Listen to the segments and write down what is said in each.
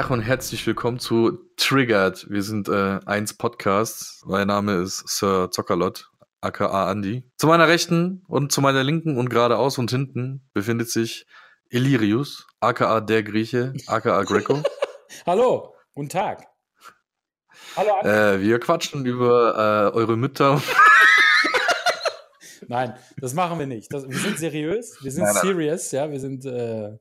Tag und herzlich willkommen zu Triggered. Wir sind äh, eins Podcasts. Mein Name ist Sir Zockerlot, aka Andy. Zu meiner Rechten und zu meiner Linken und geradeaus und hinten befindet sich Illyrius, aka der Grieche, aka Greco. Hallo, guten Tag. Hallo, Andy. Äh, wir quatschen über äh, eure Mütter. Nein, das machen wir nicht. Das, wir sind seriös, wir sind nein, nein. serious, ja, wir sind äh,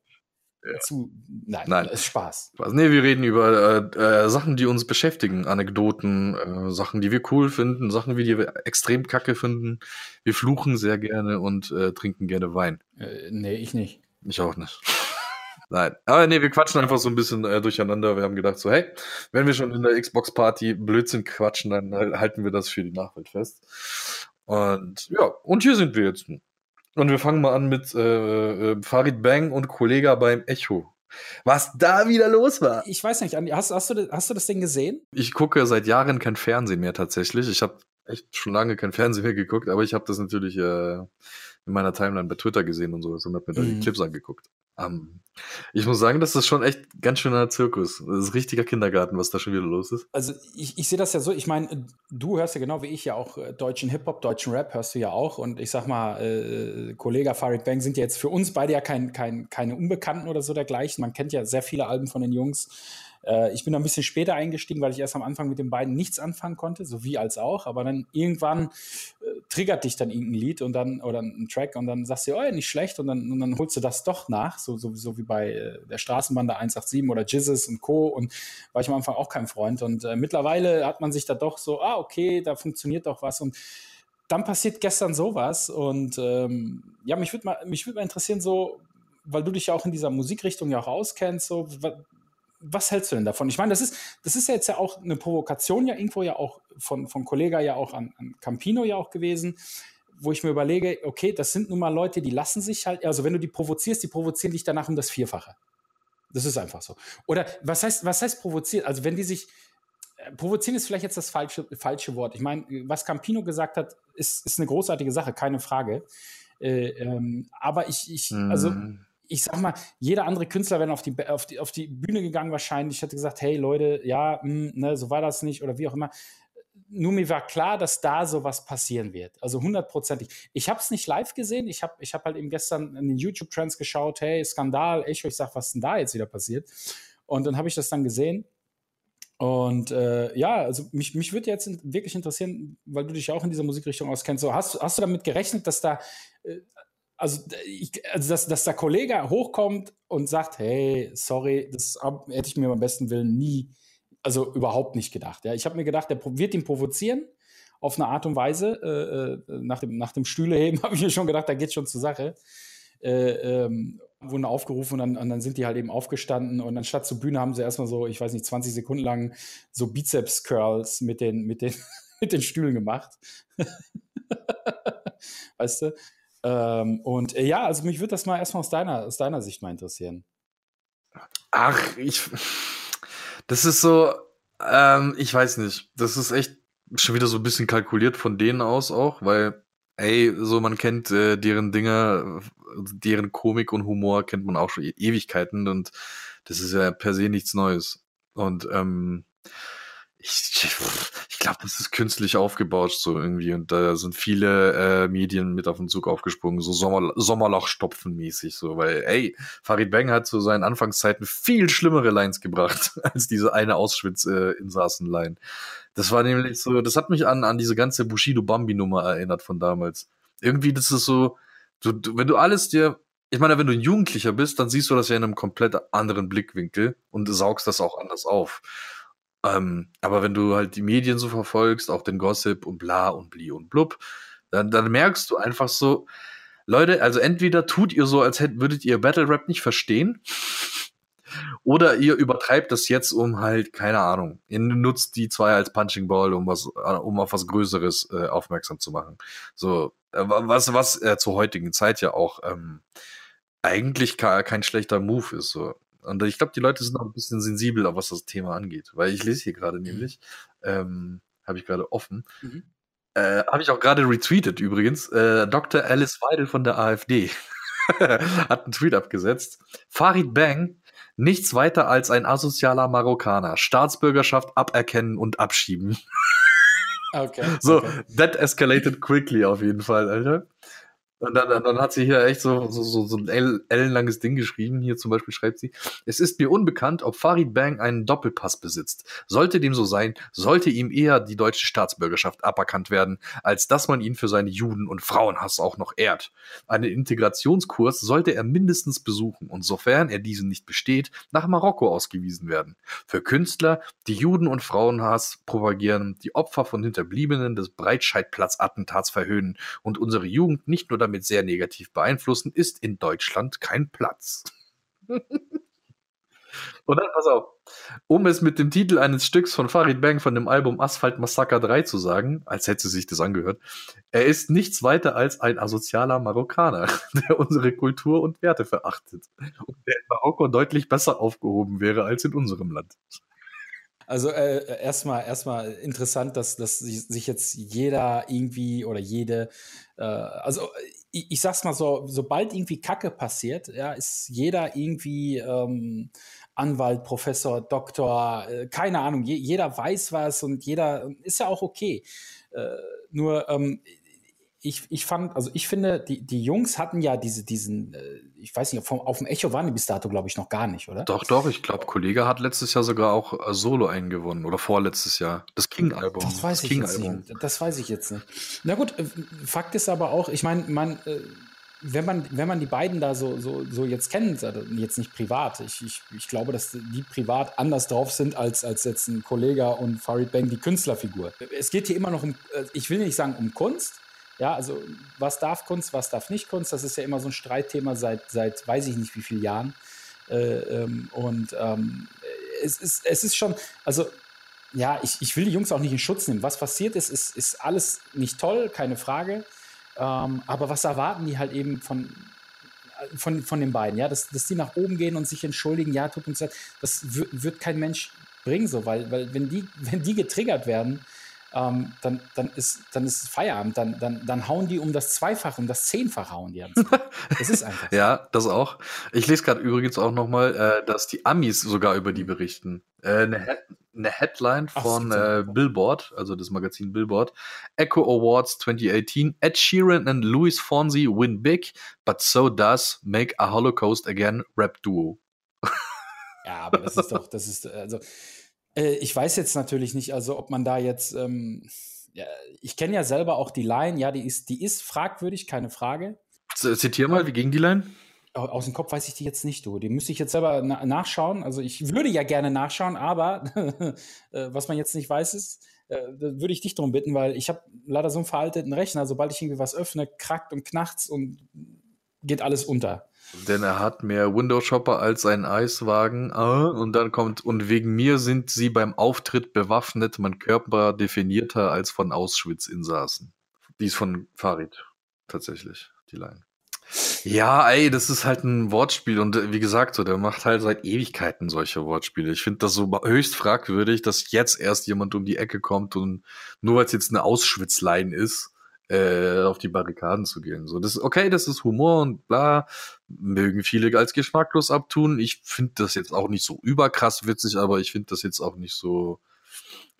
ja. zu. Nein, nein, ist Spaß. Spaß. Nee, wir reden über äh, äh, Sachen, die uns beschäftigen, Anekdoten, äh, Sachen, die wir cool finden, Sachen, die wir extrem kacke finden. Wir fluchen sehr gerne und äh, trinken gerne Wein. Äh, nee, ich nicht. Ich auch nicht. Nein, aber nee, wir quatschen einfach so ein bisschen äh, durcheinander. Wir haben gedacht so, hey, wenn wir schon in der Xbox-Party Blödsinn quatschen, dann halten wir das für die Nachwelt fest. Und ja, und hier sind wir jetzt. Und wir fangen mal an mit äh, äh, Farid Bang und Kollega beim Echo. Was da wieder los war. Ich weiß nicht, hast, hast, du, das, hast du das Ding gesehen? Ich gucke seit Jahren kein Fernsehen mehr tatsächlich. Ich habe echt schon lange kein Fernsehen mehr geguckt, aber ich habe das natürlich äh, in meiner Timeline bei Twitter gesehen und sowas und habe mir da die mhm. Clips angeguckt. Um, ähm, ich muss sagen, das ist schon echt ganz schöner Zirkus. Das ist richtiger Kindergarten, was da schon wieder los ist. Also ich, ich sehe das ja so, ich meine, du hörst ja genau wie ich ja auch äh, deutschen Hip-Hop, deutschen Rap hörst du ja auch. Und ich sag mal, äh, Kollege Farid Bang sind ja jetzt für uns beide ja kein, kein, keine Unbekannten oder so dergleichen. Man kennt ja sehr viele Alben von den Jungs. Äh, ich bin da ein bisschen später eingestiegen, weil ich erst am Anfang mit den beiden nichts anfangen konnte, sowie als auch. Aber dann irgendwann äh, triggert dich dann irgendein Lied und dann oder ein Track und dann sagst du, oh ja, nicht schlecht und dann, und dann holst du das doch nach, so, so, so wie bei äh, der Straßenbande 187 oder Jizzes und Co. Und war ich am Anfang auch kein Freund. Und äh, mittlerweile hat man sich da doch so, ah, okay, da funktioniert doch was und dann passiert gestern sowas und ähm, ja, mich würde mal, würd mal interessieren, so, weil du dich ja auch in dieser Musikrichtung ja auch auskennst, so, was hältst du denn davon? Ich meine, das ist, das ist ja jetzt ja auch eine Provokation ja irgendwo ja auch von, von Kollega ja auch an, an Campino ja auch gewesen, wo ich mir überlege, okay, das sind nun mal Leute, die lassen sich halt, also wenn du die provozierst, die provozieren dich danach um das Vierfache. Das ist einfach so. Oder was heißt, was heißt provozieren? Also wenn die sich, äh, provozieren ist vielleicht jetzt das falsche, falsche Wort. Ich meine, was Campino gesagt hat, ist, ist eine großartige Sache, keine Frage. Äh, ähm, aber ich, ich, also mhm ich sag mal, jeder andere Künstler wäre auf die, auf, die, auf die Bühne gegangen wahrscheinlich, Ich hätte gesagt, hey Leute, ja, mh, hm, ne, so war das nicht oder wie auch immer. Nur mir war klar, dass da sowas passieren wird. Also hundertprozentig. Ich habe es nicht live gesehen. Ich habe ich hab halt eben gestern in den YouTube-Trends geschaut, hey, Skandal, Echo, ich sag, was ist denn da jetzt wieder passiert? Und dann habe ich das dann gesehen. Und äh, ja, also mich, mich würde jetzt wirklich interessieren, weil du dich ja auch in dieser Musikrichtung auskennst. So, hast, hast du damit gerechnet, dass da äh, also, ich, also dass, dass der Kollege hochkommt und sagt, hey, sorry, das hätte ich mir beim besten Willen nie, also überhaupt nicht gedacht. Ja. Ich habe mir gedacht, der wird ihn provozieren auf eine Art und Weise. Äh, äh nach, dem, nach dem Stühleheben habe ich mir schon gedacht, da geht schon zur Sache. Äh, ähm, wurden aufgerufen und dann, und dann, sind die halt eben aufgestanden und anstatt zur Bühne haben sie erstmal so, ich weiß nicht, 20 Sekunden lang so Bizeps-Curls mit den, mit, den, mit den Stühlen gemacht. weißt du? Ähm, und äh, ja, also mich würde das mal erstmal aus deiner, aus deiner Sicht mal interessieren. Ach, ich. Das ist so, ähm, ich weiß nicht. Das ist echt schon wieder so ein bisschen kalkuliert von denen aus auch, weil, ey, so man kennt äh, deren Dinge, deren Komik und Humor kennt man auch schon e Ewigkeiten und das ist ja per se nichts Neues. Und ähm, ich, ich glaube, das ist künstlich aufgebaut so irgendwie und da sind viele äh, Medien mit auf den Zug aufgesprungen, so Sommer, Sommerlochstopfen mäßig so, weil ey, Farid Bang hat zu seinen Anfangszeiten viel schlimmere Lines gebracht als diese eine Auschwitz-Insassen-Line. Äh, das war nämlich so, das hat mich an, an diese ganze Bushido Bambi-Nummer erinnert von damals. Irgendwie, das ist so, du, du, wenn du alles dir ich meine, wenn du ein Jugendlicher bist, dann siehst du das ja in einem komplett anderen Blickwinkel und saugst das auch anders auf. Ähm, aber wenn du halt die Medien so verfolgst, auch den Gossip und bla und bli und blub, dann, dann merkst du einfach so, Leute, also entweder tut ihr so, als hättet, würdet ihr Battle Rap nicht verstehen, oder ihr übertreibt das jetzt, um halt, keine Ahnung, ihr nutzt die zwei als Punching Ball, um was, um auf was Größeres äh, aufmerksam zu machen. So, äh, was, was äh, zur heutigen Zeit ja auch ähm, eigentlich kein schlechter Move ist. So. Und ich glaube, die Leute sind auch ein bisschen sensibler, was das Thema angeht. Weil ich lese hier gerade mhm. nämlich, ähm, habe ich gerade offen. Mhm. Äh, habe ich auch gerade retweetet übrigens. Äh, Dr. Alice Weidel von der AfD hat einen Tweet abgesetzt. Farid Bang Nichts weiter als ein asozialer Marokkaner. Staatsbürgerschaft aberkennen und abschieben. Okay. So, okay. that escalated quickly auf jeden Fall, Alter. Und dann, dann hat sie hier echt so, so, so, so ein ellenlanges Ding geschrieben. Hier zum Beispiel schreibt sie, es ist mir unbekannt, ob Farid Bang einen Doppelpass besitzt. Sollte dem so sein, sollte ihm eher die deutsche Staatsbürgerschaft aberkannt werden, als dass man ihn für seine Juden- und Frauenhass auch noch ehrt. Einen Integrationskurs sollte er mindestens besuchen und sofern er diesen nicht besteht, nach Marokko ausgewiesen werden. Für Künstler, die Juden- und Frauenhass propagieren, die Opfer von Hinterbliebenen des Breitscheidplatz-Attentats verhöhnen und unsere Jugend nicht nur damit damit sehr negativ beeinflussen, ist in Deutschland kein Platz. Und dann, pass auf, um es mit dem Titel eines Stücks von Farid Bang von dem Album Asphalt Massacre 3 zu sagen, als hätte sich das angehört, er ist nichts weiter als ein asozialer Marokkaner, der unsere Kultur und Werte verachtet und der in Marokko deutlich besser aufgehoben wäre als in unserem Land. Also äh, erstmal erstmal interessant, dass, dass sich jetzt jeder irgendwie oder jede, äh, also ich, ich, sag's mal so, sobald irgendwie Kacke passiert, ja, ist jeder irgendwie ähm, Anwalt, Professor, Doktor, äh, keine Ahnung, je, jeder weiß was und jeder ist ja auch okay. Äh, nur ähm, ich, ich fand, also ich finde, die, die Jungs hatten ja diese, diesen, äh, ich weiß nicht, vom, auf dem Echo waren die bis dato, glaube ich, noch gar nicht, oder? Doch, doch, ich glaube, Kollege hat letztes Jahr sogar auch äh, Solo eingewonnen oder vorletztes Jahr. Das King-Album. Das weiß das ich jetzt nicht. Das weiß ich jetzt nicht. Na gut, äh, Fakt ist aber auch, ich meine, man, wenn man, wenn man die beiden da so, so, so jetzt kennt, also jetzt nicht privat, ich, ich, ich glaube, dass die privat anders drauf sind als, als jetzt ein Kollege und Farid Bang, die Künstlerfigur. Es geht hier immer noch um, ich will nicht sagen um Kunst, ja, also was darf Kunst, was darf nicht Kunst, das ist ja immer so ein Streitthema seit, seit weiß ich nicht wie vielen Jahren. Äh, ähm, und ähm, es, ist, es ist schon, also ja, ich, ich will die Jungs auch nicht in Schutz nehmen. Was passiert ist, ist, ist alles nicht toll, keine Frage. Ähm, aber was erwarten die halt eben von, von, von den beiden? Ja, dass, dass die nach oben gehen und sich entschuldigen, ja, tut uns leid, das wird kein Mensch bringen, so, weil, weil wenn, die, wenn die getriggert werden, ähm, dann, dann, ist, dann ist Feierabend. Dann, dann, dann hauen die um das Zweifache, um das Zehnfache hauen die. Das ist einfach. ja, das auch. Ich lese gerade übrigens auch nochmal, äh, dass die Amis sogar über die berichten. Äh, eine, He eine Headline von äh, Billboard, also das Magazin Billboard. Echo Awards 2018. Ed Sheeran and Louis Fonsi win big, but so does Make a Holocaust Again Rap Duo. ja, aber das ist doch, das ist, also äh, ich weiß jetzt natürlich nicht, also ob man da jetzt, ähm, ja, ich kenne ja selber auch die Line, ja, die ist, die ist fragwürdig, keine Frage. Zitier mal, wie ging die Line? Aus dem Kopf weiß ich die jetzt nicht, du. Die müsste ich jetzt selber na nachschauen. Also ich würde ja gerne nachschauen, aber äh, was man jetzt nicht weiß ist, äh, würde ich dich darum bitten, weil ich habe leider so einen veralteten Rechner. Sobald ich irgendwie was öffne, krackt und knachts und geht alles unter. Denn er hat mehr Window Shopper als ein Eiswagen. Ah, und dann kommt, und wegen mir sind sie beim Auftritt bewaffnet, mein Körper definierter als von Auschwitz-Insassen. Die ist von Farid, tatsächlich, die Line. Ja, ey, das ist halt ein Wortspiel und äh, wie gesagt, so, der macht halt seit Ewigkeiten solche Wortspiele. Ich finde das so höchst fragwürdig, dass jetzt erst jemand um die Ecke kommt und nur weil es jetzt eine Auschwitz-Line ist, äh, auf die Barrikaden zu gehen. So, das ist okay, das ist Humor und bla, mögen viele als geschmacklos abtun. Ich finde das jetzt auch nicht so überkrass witzig, aber ich finde das jetzt auch nicht so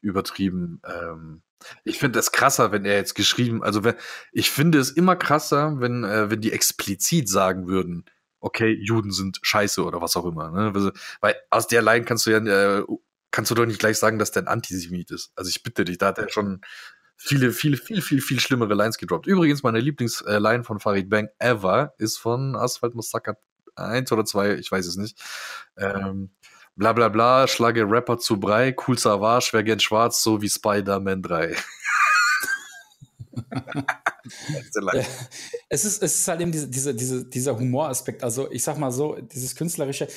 übertrieben. Ähm, ich finde es krasser, wenn er jetzt geschrieben, also wenn, ich finde es immer krasser, wenn, äh, wenn die explizit sagen würden, okay, Juden sind scheiße oder was auch immer. Ne? Weil aus der Line kannst du ja, äh, kannst du doch nicht gleich sagen, dass der ein Antisemit ist. Also ich bitte dich, da hat er schon viele, viele, viel, viel, viel schlimmere Lines gedroppt. Übrigens, meine Lieblingsline von Farid Bang ever ist von Asphalt Mustaka 1 oder 2, ich weiß es nicht. Ähm, bla bla bla, schlage Rapper zu Brei, cool Savage, wer gern schwarz, so wie Spider-Man 3. es, ist, es ist halt eben diese, diese, diese, dieser Humoraspekt. Also ich sag mal so, dieses künstlerische.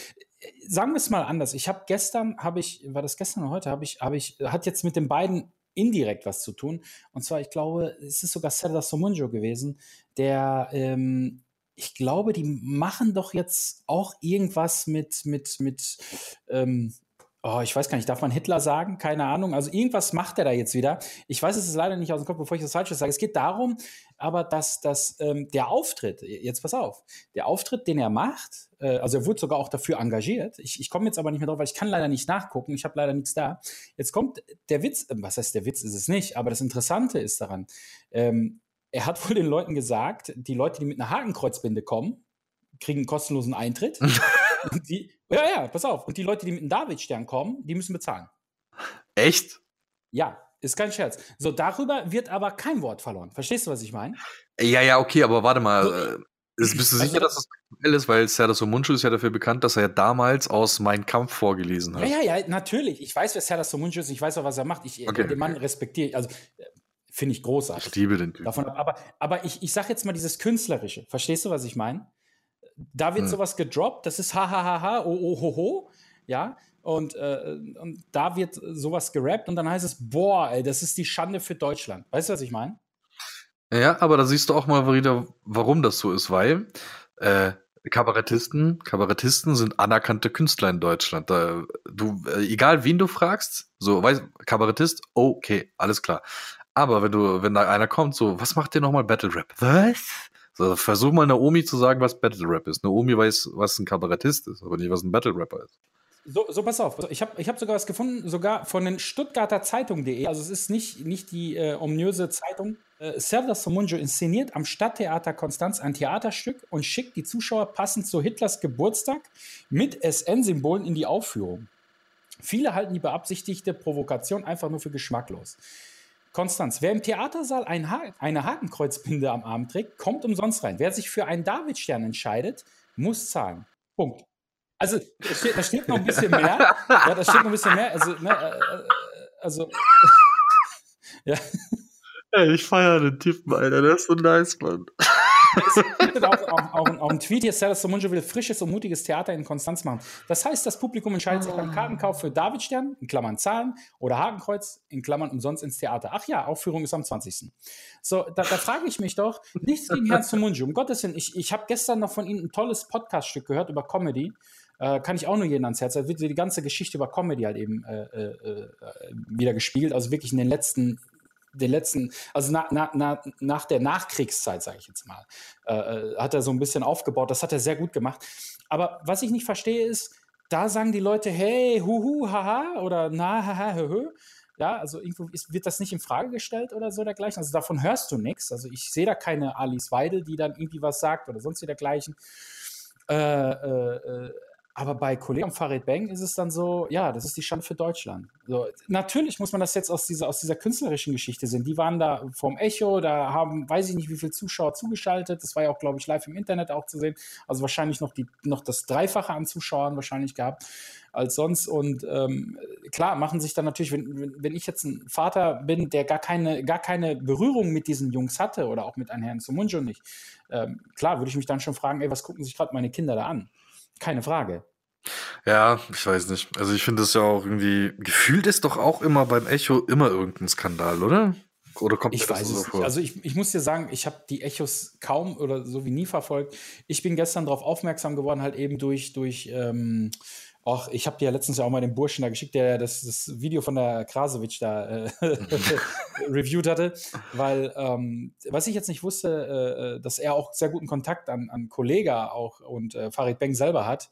Sagen wir es mal anders. Ich habe gestern, habe ich, war das gestern oder heute, habe ich, habe ich, hat jetzt mit den beiden indirekt was zu tun. Und zwar, ich glaube, es ist sogar Serdar Somunjo gewesen, der, ähm, ich glaube, die machen doch jetzt auch irgendwas mit, mit, mit, ähm, oh, ich weiß gar nicht, darf man Hitler sagen? Keine Ahnung. Also irgendwas macht er da jetzt wieder. Ich weiß es ist leider nicht aus dem Kopf, bevor ich das Falsches sage. Es geht darum, aber dass, dass ähm, der Auftritt, jetzt pass auf, der Auftritt, den er macht, äh, also er wurde sogar auch dafür engagiert. Ich, ich komme jetzt aber nicht mehr drauf, weil ich kann leider nicht nachgucken. Ich habe leider nichts da. Jetzt kommt der Witz, äh, was heißt der Witz ist es nicht, aber das Interessante ist daran, ähm, er hat wohl den Leuten gesagt, die Leute, die mit einer Hakenkreuzbinde kommen, kriegen einen kostenlosen Eintritt. die, ja, ja, pass auf. Und die Leute, die mit einem Davidstern kommen, die müssen bezahlen. Echt? Ja, ist kein Scherz. So, darüber wird aber kein Wort verloren. Verstehst du, was ich meine? Ja, ja, okay, aber warte mal. So, äh, bist du sicher, also, dass das aktuell ist? Weil Serdar Munchu ist ja dafür bekannt, dass er ja damals aus Mein Kampf vorgelesen hat. Ja, ja, ja, natürlich. Ich weiß, wer Serdar Munchu ist. Ich weiß auch, was er macht. Ich, okay, den Mann respektiere ich. Also, äh, finde ich großartig. Ich liebe den Typ. Davon, aber aber ich, ich sage jetzt mal dieses Künstlerische. Verstehst du, was ich meine? Da wird hm. sowas gedroppt, das ist ha ha ha ha, oh oh ho ho, ja, und, äh, und da wird sowas gerappt und dann heißt es, boah, ey, das ist die Schande für Deutschland. Weißt du, was ich meine? Ja, aber da siehst du auch mal wieder, warum das so ist, weil äh, Kabarettisten, Kabarettisten sind anerkannte Künstler in Deutschland. Da, du, äh, egal wen du fragst, so, weißt, Kabarettist, okay, alles klar. Aber wenn du, wenn da einer kommt, so, was macht der nochmal Battle Rap? Was? So, versuch mal Naomi zu sagen, was Battle Rap ist. Naomi weiß, was ein Kabarettist ist, aber nicht, was ein Battle Rapper ist. So, so pass auf. Ich habe ich hab sogar was gefunden, sogar von den Stuttgarter Zeitung.de. Also es ist nicht, nicht die äh, ominöse Zeitung. Äh, Serdar Somunjo inszeniert am Stadttheater Konstanz ein Theaterstück und schickt die Zuschauer passend zu Hitlers Geburtstag mit SN-Symbolen in die Aufführung. Viele halten die beabsichtigte Provokation einfach nur für geschmacklos. Konstanz, wer im Theatersaal ein ha eine Hakenkreuzbinde am Arm trägt, kommt umsonst rein. Wer sich für einen Davidstern entscheidet, muss zahlen. Punkt. Also, da steht, da steht noch ein bisschen mehr. ja, da steht noch ein bisschen mehr. Also, ne, äh, äh also ja. Ey, ich feiere den Typen, Alter. Der ist so nice, Mann auch, auch, auch, auch ein Tweet hier, Sarah Somunjo will frisches und mutiges Theater in Konstanz machen. Das heißt, das Publikum entscheidet sich beim ah. Kartenkauf für Davidstern, in Klammern Zahlen, oder Hakenkreuz, in Klammern umsonst ins Theater. Ach ja, Aufführung ist am 20. So, da, da frage ich mich doch, nichts gegen Herrn Somunjo, um Gottes Willen, ich, ich habe gestern noch von Ihnen ein tolles Podcaststück gehört über Comedy. Äh, kann ich auch nur jeden ans Herz. Da wird die ganze Geschichte über Comedy halt eben äh, äh, äh wieder gespielt. Also wirklich in den letzten den letzten, also na, na, na, nach der Nachkriegszeit, sage ich jetzt mal, äh, äh, hat er so ein bisschen aufgebaut. Das hat er sehr gut gemacht. Aber was ich nicht verstehe ist, da sagen die Leute, hey, huhu, haha, oder na, haha, hö, ja, also irgendwo ist, wird das nicht in Frage gestellt oder so dergleichen. Also davon hörst du nichts. Also ich sehe da keine Alice Weidel, die dann irgendwie was sagt oder sonst wie dergleichen. Äh, äh, äh aber bei Kollegen Farid Bang ist es dann so, ja, das ist die Schande für Deutschland. So, natürlich muss man das jetzt aus dieser, aus dieser künstlerischen Geschichte sehen. Die waren da vom Echo, da haben, weiß ich nicht, wie viele Zuschauer zugeschaltet. Das war ja auch, glaube ich, live im Internet auch zu sehen. Also wahrscheinlich noch, die, noch das Dreifache an Zuschauern wahrscheinlich gehabt als sonst. Und ähm, klar, machen sich dann natürlich, wenn, wenn ich jetzt ein Vater bin, der gar keine, gar keine Berührung mit diesen Jungs hatte oder auch mit einem Herrn Sumunjo nicht, ähm, klar, würde ich mich dann schon fragen, ey, was gucken sich gerade meine Kinder da an? Keine Frage. Ja, ich weiß nicht. Also ich finde es ja auch irgendwie, gefühlt ist doch auch immer beim Echo immer irgendein Skandal, oder? Oder kommt ich weiß es so nicht. Also ich, ich muss dir sagen, ich habe die Echos kaum oder so wie nie verfolgt. Ich bin gestern darauf aufmerksam geworden, halt eben durch, durch ähm, auch, ich habe dir ja letztens ja auch mal den Burschen da geschickt, der das, das Video von der Krasowitsch da äh, reviewed hatte, weil ähm, was ich jetzt nicht wusste, äh, äh, dass er auch sehr guten Kontakt an, an Kollega auch und äh, Farid Beng selber hat.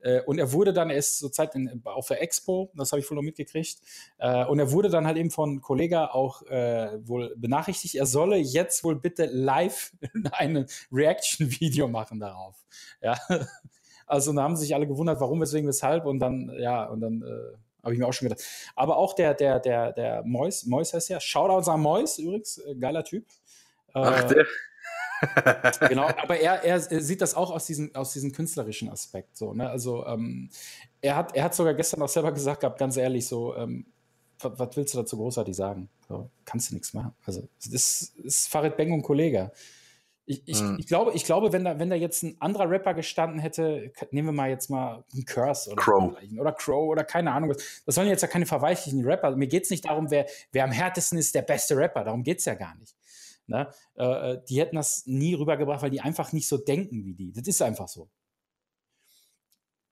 Äh, und er wurde dann, er ist zurzeit in, auf der Expo, das habe ich wohl noch mitgekriegt, äh, und er wurde dann halt eben von Kollega auch wohl benachrichtigt, er solle jetzt wohl bitte live ein Reaction-Video machen darauf. Ja. Also da haben sich alle gewundert, warum, weswegen, weshalb und dann, ja, und dann äh, habe ich mir auch schon gedacht. Aber auch der, der, der, der Mois, Mois heißt ja, Shoutouts an Mois übrigens, äh, geiler Typ. Äh, Ach, der. genau, aber er, er sieht das auch aus diesem, aus diesem künstlerischen Aspekt. So, ne? Also ähm, er, hat, er hat sogar gestern auch selber gesagt gehabt, ganz ehrlich, so, ähm, was, willst du dazu großartig sagen? So, kannst du nichts machen. Also, das ist, ist Farid Beng und Kollege. Ich, ich, mhm. ich, glaube, ich glaube wenn, da, wenn da jetzt ein anderer Rapper gestanden hätte, nehmen wir mal jetzt mal einen Curse oder Crow. oder Crow oder keine Ahnung. Das sollen jetzt ja keine verweichlichen Rapper. Mir geht es nicht darum, wer, wer am härtesten ist, der beste Rapper. Darum geht es ja gar nicht. Ne? Äh, äh, die hätten das nie rübergebracht, weil die einfach nicht so denken wie die. Das ist einfach so.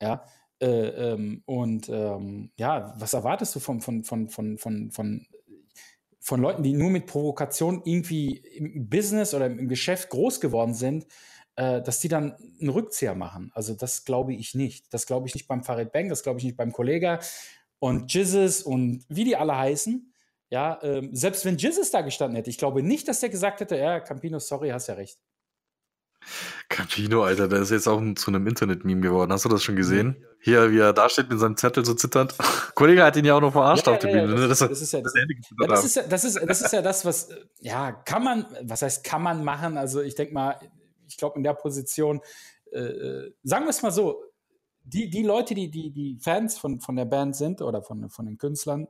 Ja. Äh, ähm, und ähm, ja, was erwartest du von, von, von, von, von, von, von Leuten, die nur mit Provokation irgendwie im Business oder im Geschäft groß geworden sind, äh, dass die dann einen Rückzieher machen? Also das glaube ich nicht. Das glaube ich nicht beim Farid Bang, das glaube ich nicht beim Kollega und Jizzes und wie die alle heißen. Ja, ähm, selbst wenn Jizzes da gestanden hätte, ich glaube nicht, dass der gesagt hätte, ja, Campino, sorry, hast ja recht. Campino, Alter, der ist jetzt auch zu einem Internet-Meme geworden. Hast du das schon gesehen? Hier, wie er da steht mit seinem Zettel so zitternd. Kollege hat ihn ja auch noch verarscht ja, auf der ja, Bühne. Ja, das, das, ist ja das, das, ist ja, das, ist, das ist ja das, was, ja, kann man, was heißt, kann man machen? Also ich denke mal, ich glaube, in der Position, äh, äh, sagen wir es mal so, die, die Leute, die, die, die Fans von, von der Band sind oder von, von den Künstlern,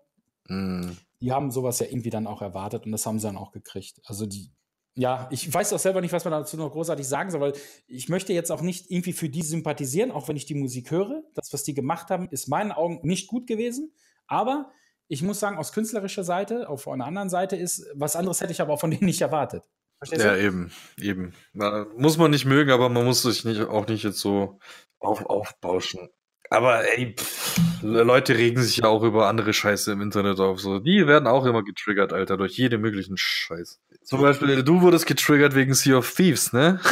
mm. die haben sowas ja irgendwie dann auch erwartet und das haben sie dann auch gekriegt. Also die, ja, ich weiß auch selber nicht, was man dazu noch großartig sagen soll, weil ich möchte jetzt auch nicht irgendwie für die sympathisieren, auch wenn ich die Musik höre. Das, was die gemacht haben, ist meinen Augen nicht gut gewesen. Aber ich muss sagen, aus künstlerischer Seite, auf einer anderen Seite ist, was anderes hätte ich aber auch von denen nicht erwartet. Verstehst ja, du? eben, eben. Na, muss man nicht mögen, aber man muss sich nicht, auch nicht jetzt so auf, aufbauschen. Aber ey, pff, Leute regen sich ja auch über andere Scheiße im Internet auf. So, die werden auch immer getriggert, Alter, durch jede möglichen Scheiß. Zum Beispiel, du wurdest getriggert wegen Sea of Thieves, ne?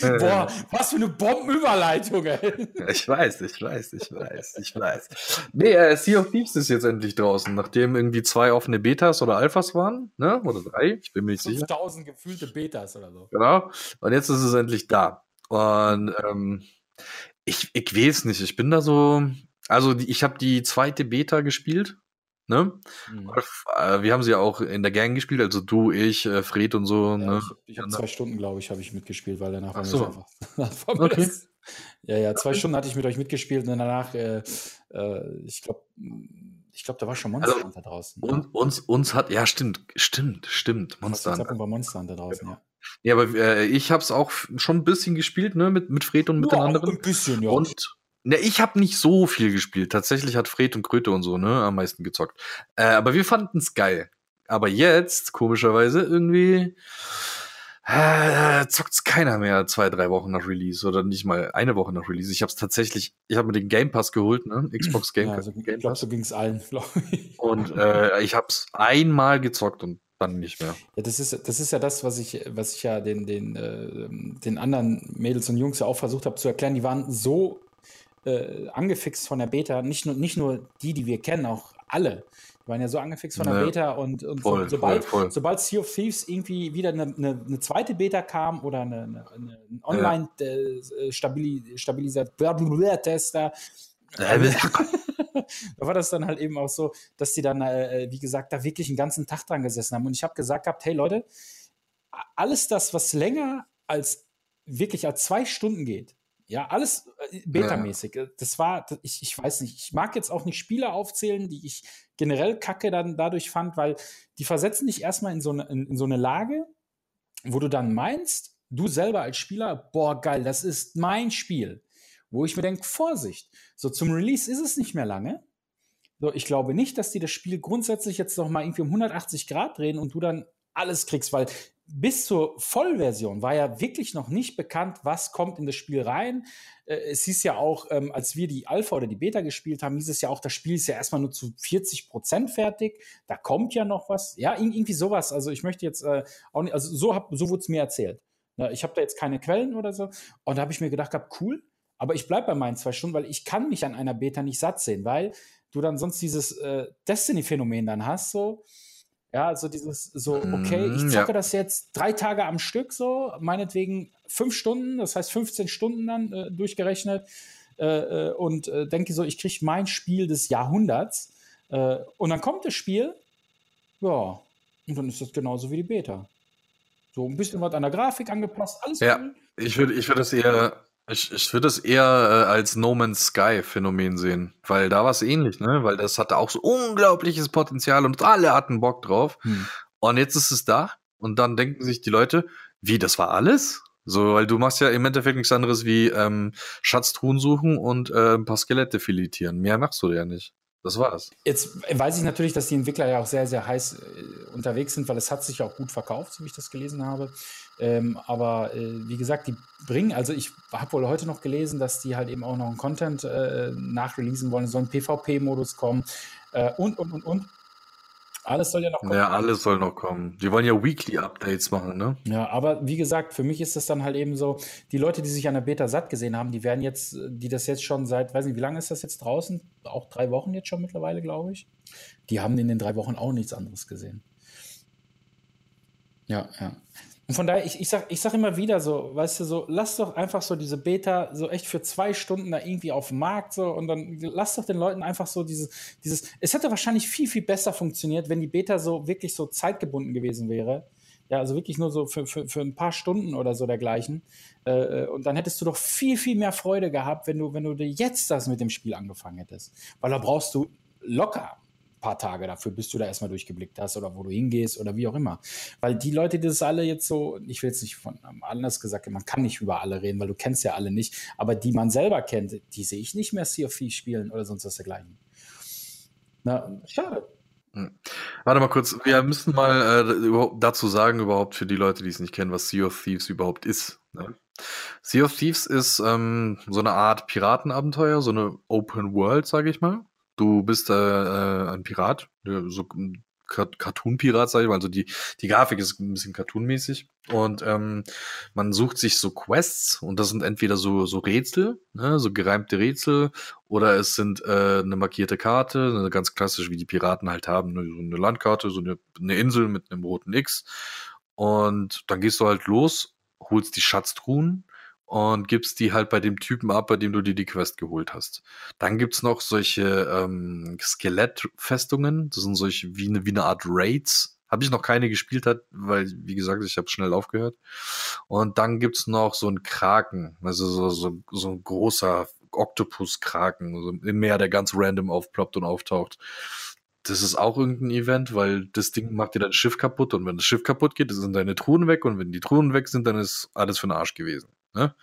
Boah, was für eine Bombenüberleitung, ey. Ich weiß, ich weiß, ich weiß, ich weiß. Nee, äh, Sea of Thieves ist jetzt endlich draußen, nachdem irgendwie zwei offene Betas oder Alphas waren, ne? Oder drei, ich bin mir nicht 5000 sicher. 5000 gefühlte Betas oder so. Genau. Und jetzt ist es endlich da. Und ähm, ich, ich weiß nicht, ich bin da so. Also, ich habe die zweite Beta gespielt. Ne? Mhm. Äh, wir haben sie ja auch in der Gang gespielt, also du, ich, äh, Fred und so. Ja, ne? Ich, ich habe zwei Stunden, glaube ich, habe ich mitgespielt, weil danach war so. einfach. okay. Das, ja, ja, zwei. Stunden hatte ich mit euch mitgespielt und danach, äh, äh, ich glaube, ich glaube, da war schon Monster also, Hunter draußen. Und, uns, uns hat, ja, stimmt, stimmt, stimmt, Monster Hunter. war Monster Hunter draußen, ja. Ja, aber äh, ich habe es auch schon ein bisschen gespielt, ne, mit, mit Fred und mit ja, den anderen. Ein bisschen, ja. Und Ne, ich habe nicht so viel gespielt. Tatsächlich hat Fred und Kröte und so, ne, am meisten gezockt. Äh, aber wir fanden's geil. Aber jetzt, komischerweise, irgendwie äh, zockt's keiner mehr zwei, drei Wochen nach Release oder nicht mal eine Woche nach Release. Ich habe es tatsächlich, ich habe mir den Game Pass geholt, ne? Xbox Game, ja, also, Game Pass. Ich glaube, so ging's allen. Und äh, ich habe es einmal gezockt und dann nicht mehr. Ja, das ist, das ist ja das, was ich, was ich ja den, den, äh, den anderen Mädels und Jungs ja auch versucht habe zu erklären. Die waren so äh, angefixt von der Beta, nicht nur, nicht nur die, die wir kennen, auch alle. Die waren ja so angefixt von der ja, Beta und, und voll, so, sobald, voll, voll. sobald Sea of Thieves irgendwie wieder eine, eine, eine eine zweite Beta kam oder eine, eine, ein Online-Stabilisator-Tester, ja. äh, da war das dann halt eben auch so, dass die dann, äh, wie gesagt, da wirklich einen ganzen Tag dran gesessen haben. Und ich habe gesagt gehabt, hey Leute, alles das, was länger als wirklich als zwei Stunden geht, ja, alles äh, betamäßig. Ja. Das war, ich, ich weiß nicht, ich mag jetzt auch nicht Spiele aufzählen, die ich generell kacke dann dadurch fand, weil die versetzen dich erstmal in so eine, in, in so eine Lage, wo du dann meinst, du selber als Spieler, boah, geil, das ist mein Spiel. Wo ich mir denke, Vorsicht, so zum Release ist es nicht mehr lange. So, ich glaube nicht, dass die das Spiel grundsätzlich jetzt noch mal irgendwie um 180 Grad drehen und du dann alles kriegst, weil bis zur Vollversion war ja wirklich noch nicht bekannt, was kommt in das Spiel rein. Äh, es hieß ja auch, ähm, als wir die Alpha oder die Beta gespielt haben, hieß es ja auch, das Spiel ist ja erstmal nur zu 40 Prozent fertig. Da kommt ja noch was. Ja, irgendwie sowas. Also ich möchte jetzt äh, auch nicht, also so, so wurde es mir erzählt. Ich habe da jetzt keine Quellen oder so. Und da habe ich mir gedacht, hab, cool, aber ich bleibe bei meinen zwei Stunden, weil ich kann mich an einer Beta nicht satt sehen, weil du dann sonst dieses äh, Destiny-Phänomen dann hast, so ja, also dieses so, okay, ich mhm, zocke ja. das jetzt drei Tage am Stück so, meinetwegen fünf Stunden, das heißt 15 Stunden dann äh, durchgerechnet äh, äh, und äh, denke so, ich kriege mein Spiel des Jahrhunderts äh, und dann kommt das Spiel, ja, und dann ist das genauso wie die Beta. So ein bisschen was an der Grafik angepasst, alles Ja, cool. ich würde ich würd das eher ich, ich würde es eher äh, als No Man's Sky Phänomen sehen, weil da war es ähnlich, ne? Weil das hatte auch so unglaubliches Potenzial und alle hatten Bock drauf. Hm. Und jetzt ist es da und dann denken sich die Leute, wie, das war alles? So, weil du machst ja im Endeffekt nichts anderes wie ähm, Schatztruhen suchen und äh, ein paar Skelette filetieren. Mehr machst du ja nicht. Das war's. Jetzt weiß ich natürlich, dass die Entwickler ja auch sehr, sehr heiß äh, unterwegs sind, weil es hat sich auch gut verkauft, so wie ich das gelesen habe. Ähm, aber äh, wie gesagt, die bringen, also ich habe wohl heute noch gelesen, dass die halt eben auch noch einen Content äh, nachreleasen wollen, soll ein PvP-Modus kommen äh, und, und, und, und. Alles soll ja noch kommen. Ja, alles soll noch kommen. Die wollen ja Weekly Updates machen, ne? Ja, aber wie gesagt, für mich ist es dann halt eben so, die Leute, die sich an der Beta satt gesehen haben, die werden jetzt, die das jetzt schon seit, weiß nicht, wie lange ist das jetzt draußen? Auch drei Wochen jetzt schon mittlerweile, glaube ich. Die haben in den drei Wochen auch nichts anderes gesehen. Ja, ja. Und von daher, ich, ich, sag, ich sag immer wieder so, weißt du, so, lass doch einfach so diese Beta so echt für zwei Stunden da irgendwie auf dem Markt so und dann lass doch den Leuten einfach so dieses, dieses, es hätte wahrscheinlich viel, viel besser funktioniert, wenn die Beta so wirklich so zeitgebunden gewesen wäre. Ja, also wirklich nur so für, für, für ein paar Stunden oder so dergleichen. Äh, äh und dann hättest du doch viel, viel mehr Freude gehabt, wenn du, wenn du jetzt das mit dem Spiel angefangen hättest. Weil da brauchst du locker paar Tage dafür, bis du da erstmal durchgeblickt hast oder wo du hingehst oder wie auch immer. Weil die Leute, die das alle jetzt so, ich will jetzt nicht von anders gesagt, man kann nicht über alle reden, weil du kennst ja alle nicht, aber die man selber kennt, die sehe ich nicht mehr Sea of Thieves spielen oder sonst was dergleichen. Na, schade. Hm. Warte mal kurz, wir müssen mal äh, dazu sagen, überhaupt für die Leute, die es nicht kennen, was Sea of Thieves überhaupt ist. Ne? Sea of Thieves ist ähm, so eine Art Piratenabenteuer, so eine Open World, sage ich mal. Du bist äh, ein Pirat, so ein Cartoon-Pirat, sag ich mal. Also die, die Grafik ist ein bisschen cartoonmäßig. Und ähm, man sucht sich so Quests und das sind entweder so, so Rätsel, ne, so gereimte Rätsel, oder es sind äh, eine markierte Karte, eine ganz klassisch, wie die Piraten halt haben, ne, so eine Landkarte, so eine, eine Insel mit einem roten X. Und dann gehst du halt los, holst die Schatztruhen und gibst die halt bei dem Typen ab, bei dem du dir die Quest geholt hast. Dann gibt's noch solche ähm, Skelettfestungen, das sind solche wie eine, wie eine Art Raids. Habe ich noch keine gespielt hat, weil, wie gesagt, ich habe schnell aufgehört. Und dann gibt's noch so einen Kraken, also so, so, so ein großer Oktopus-Kraken so im Meer, der ganz random aufploppt und auftaucht. Das ist auch irgendein Event, weil das Ding macht dir dein Schiff kaputt und wenn das Schiff kaputt geht, sind deine Truhen weg und wenn die Truhen weg sind, dann ist alles für den Arsch gewesen. Ne?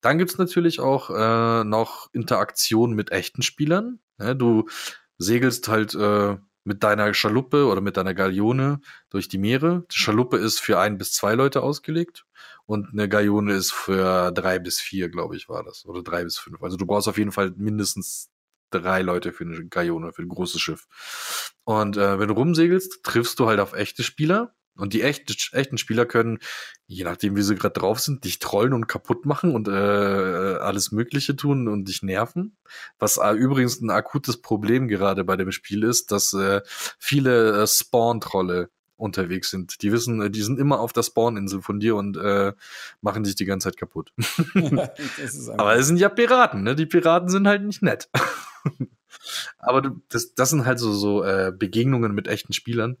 Dann gibt's natürlich auch äh, noch Interaktion mit echten Spielern. Ne? Du segelst halt äh, mit deiner Schaluppe oder mit deiner Galeone durch die Meere. Die Schaluppe ist für ein bis zwei Leute ausgelegt und eine Galeone ist für drei bis vier, glaube ich, war das. Oder drei bis fünf. Also du brauchst auf jeden Fall mindestens drei Leute für eine Galeone, für ein großes Schiff. Und äh, wenn du rumsegelst, triffst du halt auf echte Spieler und die echten, echten Spieler können, je nachdem, wie sie gerade drauf sind, dich trollen und kaputt machen und äh, alles Mögliche tun und dich nerven. Was äh, übrigens ein akutes Problem gerade bei dem Spiel ist, dass äh, viele äh, Spawn-Trolle unterwegs sind. Die wissen, äh, die sind immer auf der Spawn-Insel von dir und äh, machen dich die ganze Zeit kaputt. Aber es sind ja Piraten, ne? Die Piraten sind halt nicht nett. Aber du, das, das sind halt so, so äh, Begegnungen mit echten Spielern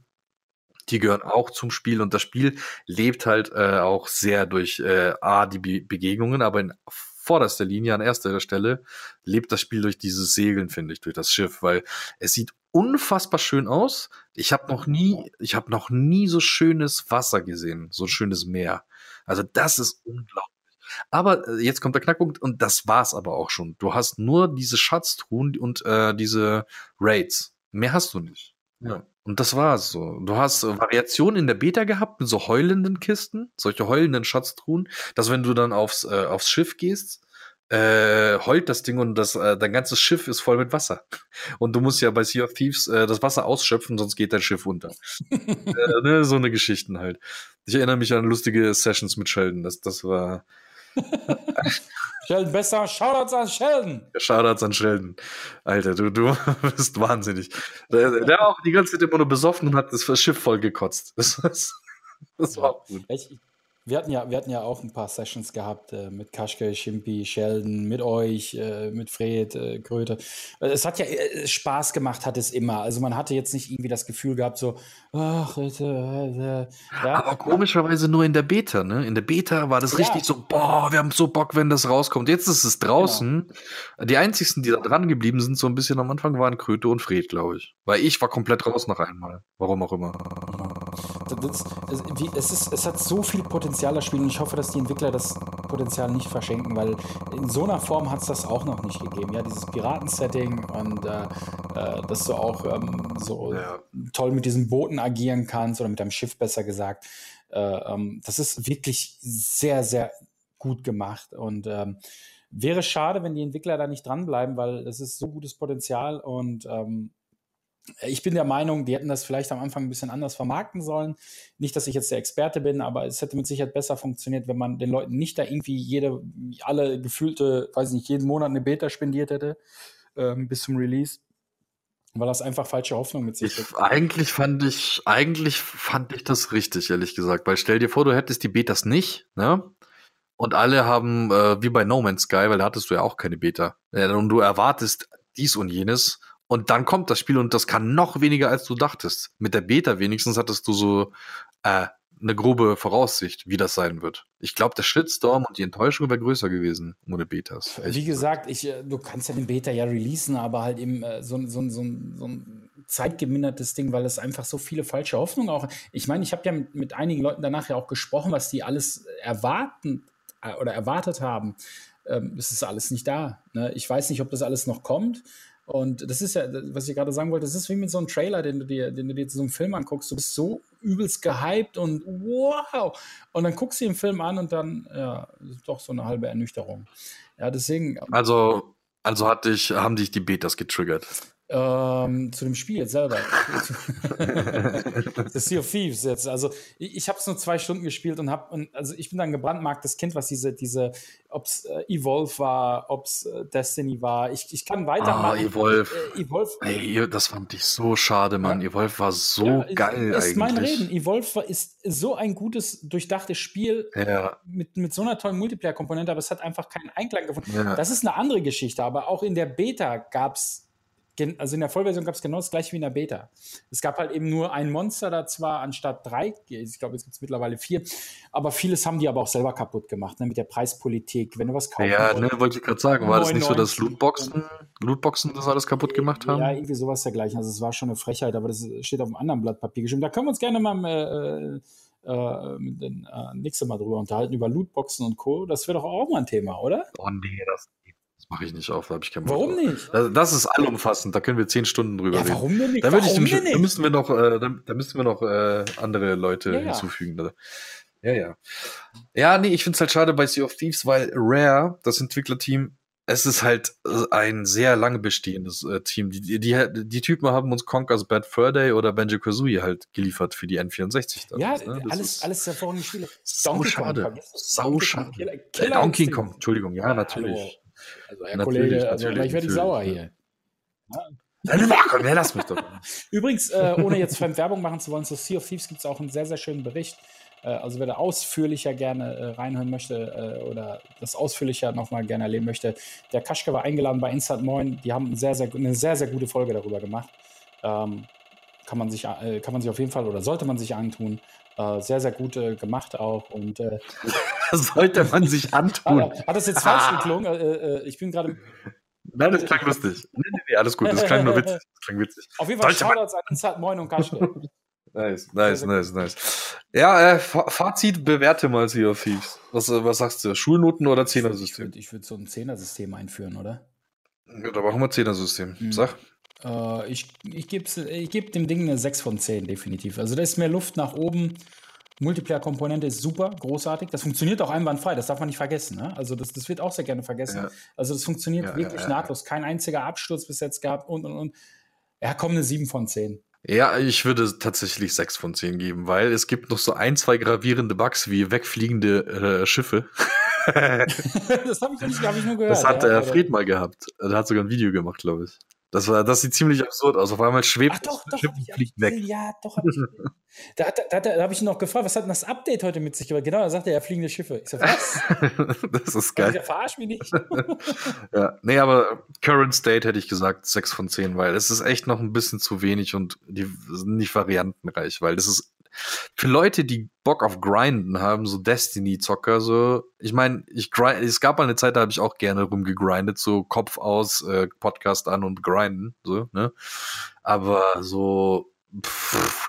die gehören auch zum Spiel und das Spiel lebt halt äh, auch sehr durch äh, A, die Be Begegnungen, aber in vorderster Linie, an erster Stelle, lebt das Spiel durch dieses Segeln, finde ich, durch das Schiff, weil es sieht unfassbar schön aus. Ich habe noch nie, ich habe noch nie so schönes Wasser gesehen, so schönes Meer. Also das ist unglaublich. Aber äh, jetzt kommt der Knackpunkt und das war's aber auch schon. Du hast nur diese Schatztruhen und äh, diese Raids. Mehr hast du nicht. Ja. Und das war's so. Du hast äh, Variationen in der Beta gehabt mit so heulenden Kisten, solche heulenden Schatztruhen, dass wenn du dann aufs, äh, aufs Schiff gehst, äh, heult das Ding und das, äh, dein ganzes Schiff ist voll mit Wasser. Und du musst ja bei Sea of Thieves äh, das Wasser ausschöpfen, sonst geht dein Schiff unter. äh, ne, so eine Geschichten halt. Ich erinnere mich an lustige Sessions mit Sheldon. Das, das war. Sheldon besser. Shoutouts an Sheldon. Shoutouts an Sheldon. Alter, du, du bist wahnsinnig. Der, der war auch die ganze Zeit immer nur besoffen und hat das Schiff voll gekotzt. Das, das, das war auch gut. Ich, wir hatten ja, wir hatten ja auch ein paar Sessions gehabt äh, mit Kaschke, Schimpi, Sheldon, mit euch, äh, mit Fred, äh, Kröte. Äh, es hat ja äh, Spaß gemacht, hat es immer. Also man hatte jetzt nicht irgendwie das Gefühl gehabt, so, ach, äh, ja. Aber komischerweise nur in der Beta, ne? In der Beta war das ja. richtig so, boah, wir haben so Bock, wenn das rauskommt. Jetzt ist es draußen. Genau. Die einzigsten, die da dran geblieben sind, so ein bisschen am Anfang, waren Kröte und Fred, glaube ich. Weil ich war komplett raus noch einmal. Warum auch immer. Das, es, wie, es, ist, es hat so viel Potenzial, das Spiel, und ich hoffe, dass die Entwickler das Potenzial nicht verschenken, weil in so einer Form hat es das auch noch nicht gegeben. Ja, dieses Piraten-Setting und äh, äh, dass du auch ähm, so ja. toll mit diesen Booten agieren kannst oder mit deinem Schiff besser gesagt. Äh, ähm, das ist wirklich sehr, sehr gut gemacht und ähm, wäre schade, wenn die Entwickler da nicht dranbleiben, weil es ist so gutes Potenzial und ähm, ich bin der Meinung, die hätten das vielleicht am Anfang ein bisschen anders vermarkten sollen. Nicht, dass ich jetzt der Experte bin, aber es hätte mit Sicherheit besser funktioniert, wenn man den Leuten nicht da irgendwie jede, alle gefühlte, weiß nicht, jeden Monat eine Beta spendiert hätte ähm, bis zum Release. Weil das einfach falsche Hoffnung mit sich bringt. Eigentlich fand ich, eigentlich fand ich das richtig, ehrlich gesagt. Weil stell dir vor, du hättest die Betas nicht, ne? Und alle haben, äh, wie bei No Man's Sky, weil da hattest du ja auch keine Beta. und du erwartest dies und jenes und dann kommt das Spiel und das kann noch weniger, als du dachtest. Mit der Beta wenigstens hattest du so äh, eine grobe Voraussicht, wie das sein wird. Ich glaube, der Shitstorm und die Enttäuschung wäre größer gewesen ohne Betas. Wie gesagt, ich, äh, du kannst ja den Beta ja releasen, aber halt eben äh, so, so, so, so ein zeitgemindertes Ding, weil es einfach so viele falsche Hoffnungen auch. Ich meine, ich habe ja mit, mit, einigen Leuten danach ja auch gesprochen, was die alles erwarten äh, oder erwartet haben. Ähm, es ist alles nicht da. Ne? Ich weiß nicht, ob das alles noch kommt. Und das ist ja, was ich gerade sagen wollte, das ist wie mit so einem Trailer, den du dir, den du dir zu so einem Film anguckst. Du bist so übelst gehypt und wow. Und dann guckst du den Film an und dann, ja, ist doch so eine halbe Ernüchterung. Ja, deswegen. Also, also hat dich, haben dich die Betas getriggert. Ähm, zu dem Spiel jetzt selber. das Sea of Thieves jetzt. Also ich, ich habe es nur zwei Stunden gespielt und habe, also ich bin dann gebrandmarktes Kind, was diese, diese, ob es äh, Evolve war, ob es äh, Destiny war. Ich, ich kann weitermachen. Ah, Evolve. Äh, Evolve. Ey, das fand ich so schade, Mann. Ja. Evolve war so ja, geil ist, ist mein Reden. Evolve war, ist so ein gutes, durchdachtes Spiel ja. mit, mit so einer tollen Multiplayer-Komponente, aber es hat einfach keinen Einklang gefunden. Das ist eine andere Geschichte, aber auch in der Beta gab es also in der Vollversion gab es genau das gleiche wie in der Beta. Es gab halt eben nur ein Monster da zwar anstatt drei, ich glaube, jetzt gibt es mittlerweile vier, aber vieles haben die aber auch selber kaputt gemacht, ne, mit der Preispolitik, wenn du was kaufst. Ja, ne, wollte ich gerade sagen, war das nicht so, dass Lootboxen, Lootboxen das alles kapput gemacht haben? Ja, irgendwie sowas dergleichen. Also es war schon eine Frechheit, aber das steht auf einem anderen Blatt Papier geschrieben. Da können wir uns gerne mal äh, äh, äh, nächste Mal drüber unterhalten, über Lootboxen und Co. Das wäre doch auch mal ein Thema, oder? Oh nee, das mache ich nicht auf, da habe ich keinen Bock Warum nicht? Das, das, ist allumfassend, da können wir zehn Stunden drüber ja, reden. Warum denn nicht? Da, warum ich, denn nicht? da müssten wir noch, äh, da, da, müssten wir noch äh, andere Leute ja, hinzufügen. Ja. ja, ja. Ja, nee, ich finde es halt schade bei Sea of Thieves, weil Rare, das Entwicklerteam, es ist halt äh, ein sehr lange bestehendes äh, Team. Die, die, die, Typen haben uns Conker's Bad Fur Day oder Banjo Kazooie halt geliefert für die N64. ja, ne? alles, alles hervorragende Spiele. Sau schade. Sau schade. Donkey Kong, Entschuldigung, ja, natürlich. Hallo. Also, Herr natürlich, Kollege, also gleich werde ich sauer hier. Ja. Komm, ja, lass mich doch. Übrigens, äh, ohne jetzt Werbung machen zu wollen, zu Sea of Thieves gibt es auch einen sehr, sehr schönen Bericht. Äh, also wer da ausführlicher gerne äh, reinhören möchte äh, oder das ausführlicher nochmal gerne erleben möchte, der Kaschke war eingeladen bei Instant Moin. Die haben sehr, sehr, eine sehr, sehr gute Folge darüber gemacht. Ähm, kann, man sich, äh, kann man sich auf jeden Fall oder sollte man sich antun. Äh, sehr, sehr gut gemacht auch. Und sollte man sich antun. Hat, hat das jetzt falsch geklungen? Äh, ich bin gerade. Nein, das klang lustig. Nee, nee, nee, alles gut. Das klang nur witzig. Das klang witzig. Auf jeden Fall Shoutouts an Insat Moin und Kaschke. Nice, nice, nice, nice. Ja, äh, Fazit, bewerte mal Sea of Thieves. Was, was sagst du? Schulnoten oder Zehnersystem? Ich würde würd so ein Zehnersystem einführen, oder? Ja, da machen wir Zehnersystem. Hm. Sag. Äh, ich ich gebe ich geb dem Ding eine 6 von 10, definitiv. Also da ist mehr Luft nach oben. Multiplayer-Komponente ist super, großartig. Das funktioniert auch einwandfrei, das darf man nicht vergessen. Ne? Also das, das wird auch sehr gerne vergessen. Ja. Also das funktioniert ja, wirklich ja, nahtlos. Kein einziger Absturz bis jetzt gab und und und. Ja, komm, eine 7 von 10. Ja, ich würde tatsächlich 6 von 10 geben, weil es gibt noch so ein, zwei gravierende Bugs wie wegfliegende äh, Schiffe. das habe ich, nicht, hab ich nur gehört. Das hat äh, Fred mal gehabt. Er hat sogar ein Video gemacht, glaube ich. Das war, das sieht ziemlich absurd aus. Auf einmal schwebt Ach, doch, doch, und fliegt weg. Ja, doch. Hab ich, da, da, da, da habe ich ihn noch gefragt, was hat denn das Update heute mit sich gebracht? Genau, da sagte er, ja, fliegende Schiffe. Ich so, was? das ist geil. Ich verarsch mich nicht. ja, nee, aber Current State hätte ich gesagt 6 von 10, weil es ist echt noch ein bisschen zu wenig und die sind nicht variantenreich, weil das ist für Leute, die Bock auf Grinden haben, so Destiny-Zocker, so, ich meine, ich grind, es gab mal eine Zeit, da habe ich auch gerne rumgegrindet, so Kopf aus, äh, Podcast an und grinden, so, ne? Aber so, pff,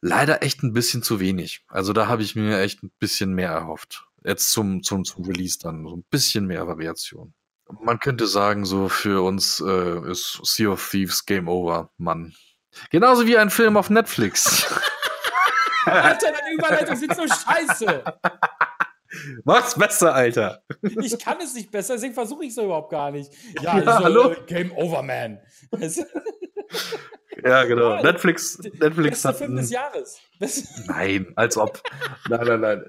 leider echt ein bisschen zu wenig. Also da habe ich mir echt ein bisschen mehr erhofft. Jetzt zum, zum, zum Release dann, so ein bisschen mehr Variation. Man könnte sagen, so für uns äh, ist Sea of Thieves Game Over, Mann. Genauso wie ein Film auf Netflix. Alter, deine Überleitung sind so scheiße. Mach's besser, Alter. Ich kann es nicht besser, deswegen versuche ich es überhaupt gar nicht. Ja, Ja, so, hallo? äh, Game Over, man. Ja, genau. Ja, Netflix, Netflix der hat. Film des Jahres. Nein, als ob. Nein, nein, nein.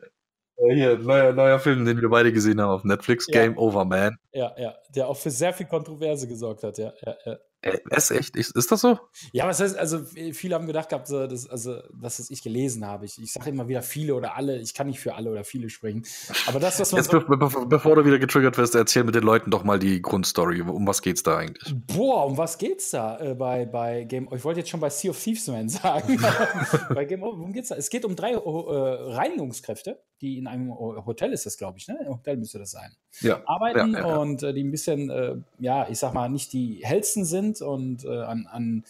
Äh, Hier, neuer, neuer Film, den wir beide gesehen haben auf Netflix, Ja. Game Over Man. ja, ja, der auch für sehr viel Kontroverse gesorgt hat, ja, ja, ja. Äh, ist echt? Ist, das so? Ja, was heißt, also viele haben gedacht gehabt, dass, also, dass es ich gelesen habe. Ich, ich sage immer wieder viele oder alle, ich kann nicht für alle oder viele sprechen. Aber das, was man Jetzt, so, be be bevor du wieder getriggert wirst, erzähl mit den Leuten doch mal die Grundstory. Um was geht's da eigentlich? Boah, um was geht's da äh, bei, bei Game Ich wollte jetzt schon bei Sea of Thieves Man sagen. bei Game Over, worum geht's da? Es geht um drei äh, Reinigungskräfte, die in einem Hotel ist das, glaube ich, ne? Im Hotel müsste das sein. Ja. Arbeiten Ja, ja, und äh, die ein bisschen, äh, ja, ich sag mal, nicht die hellsten sind und äh, an, an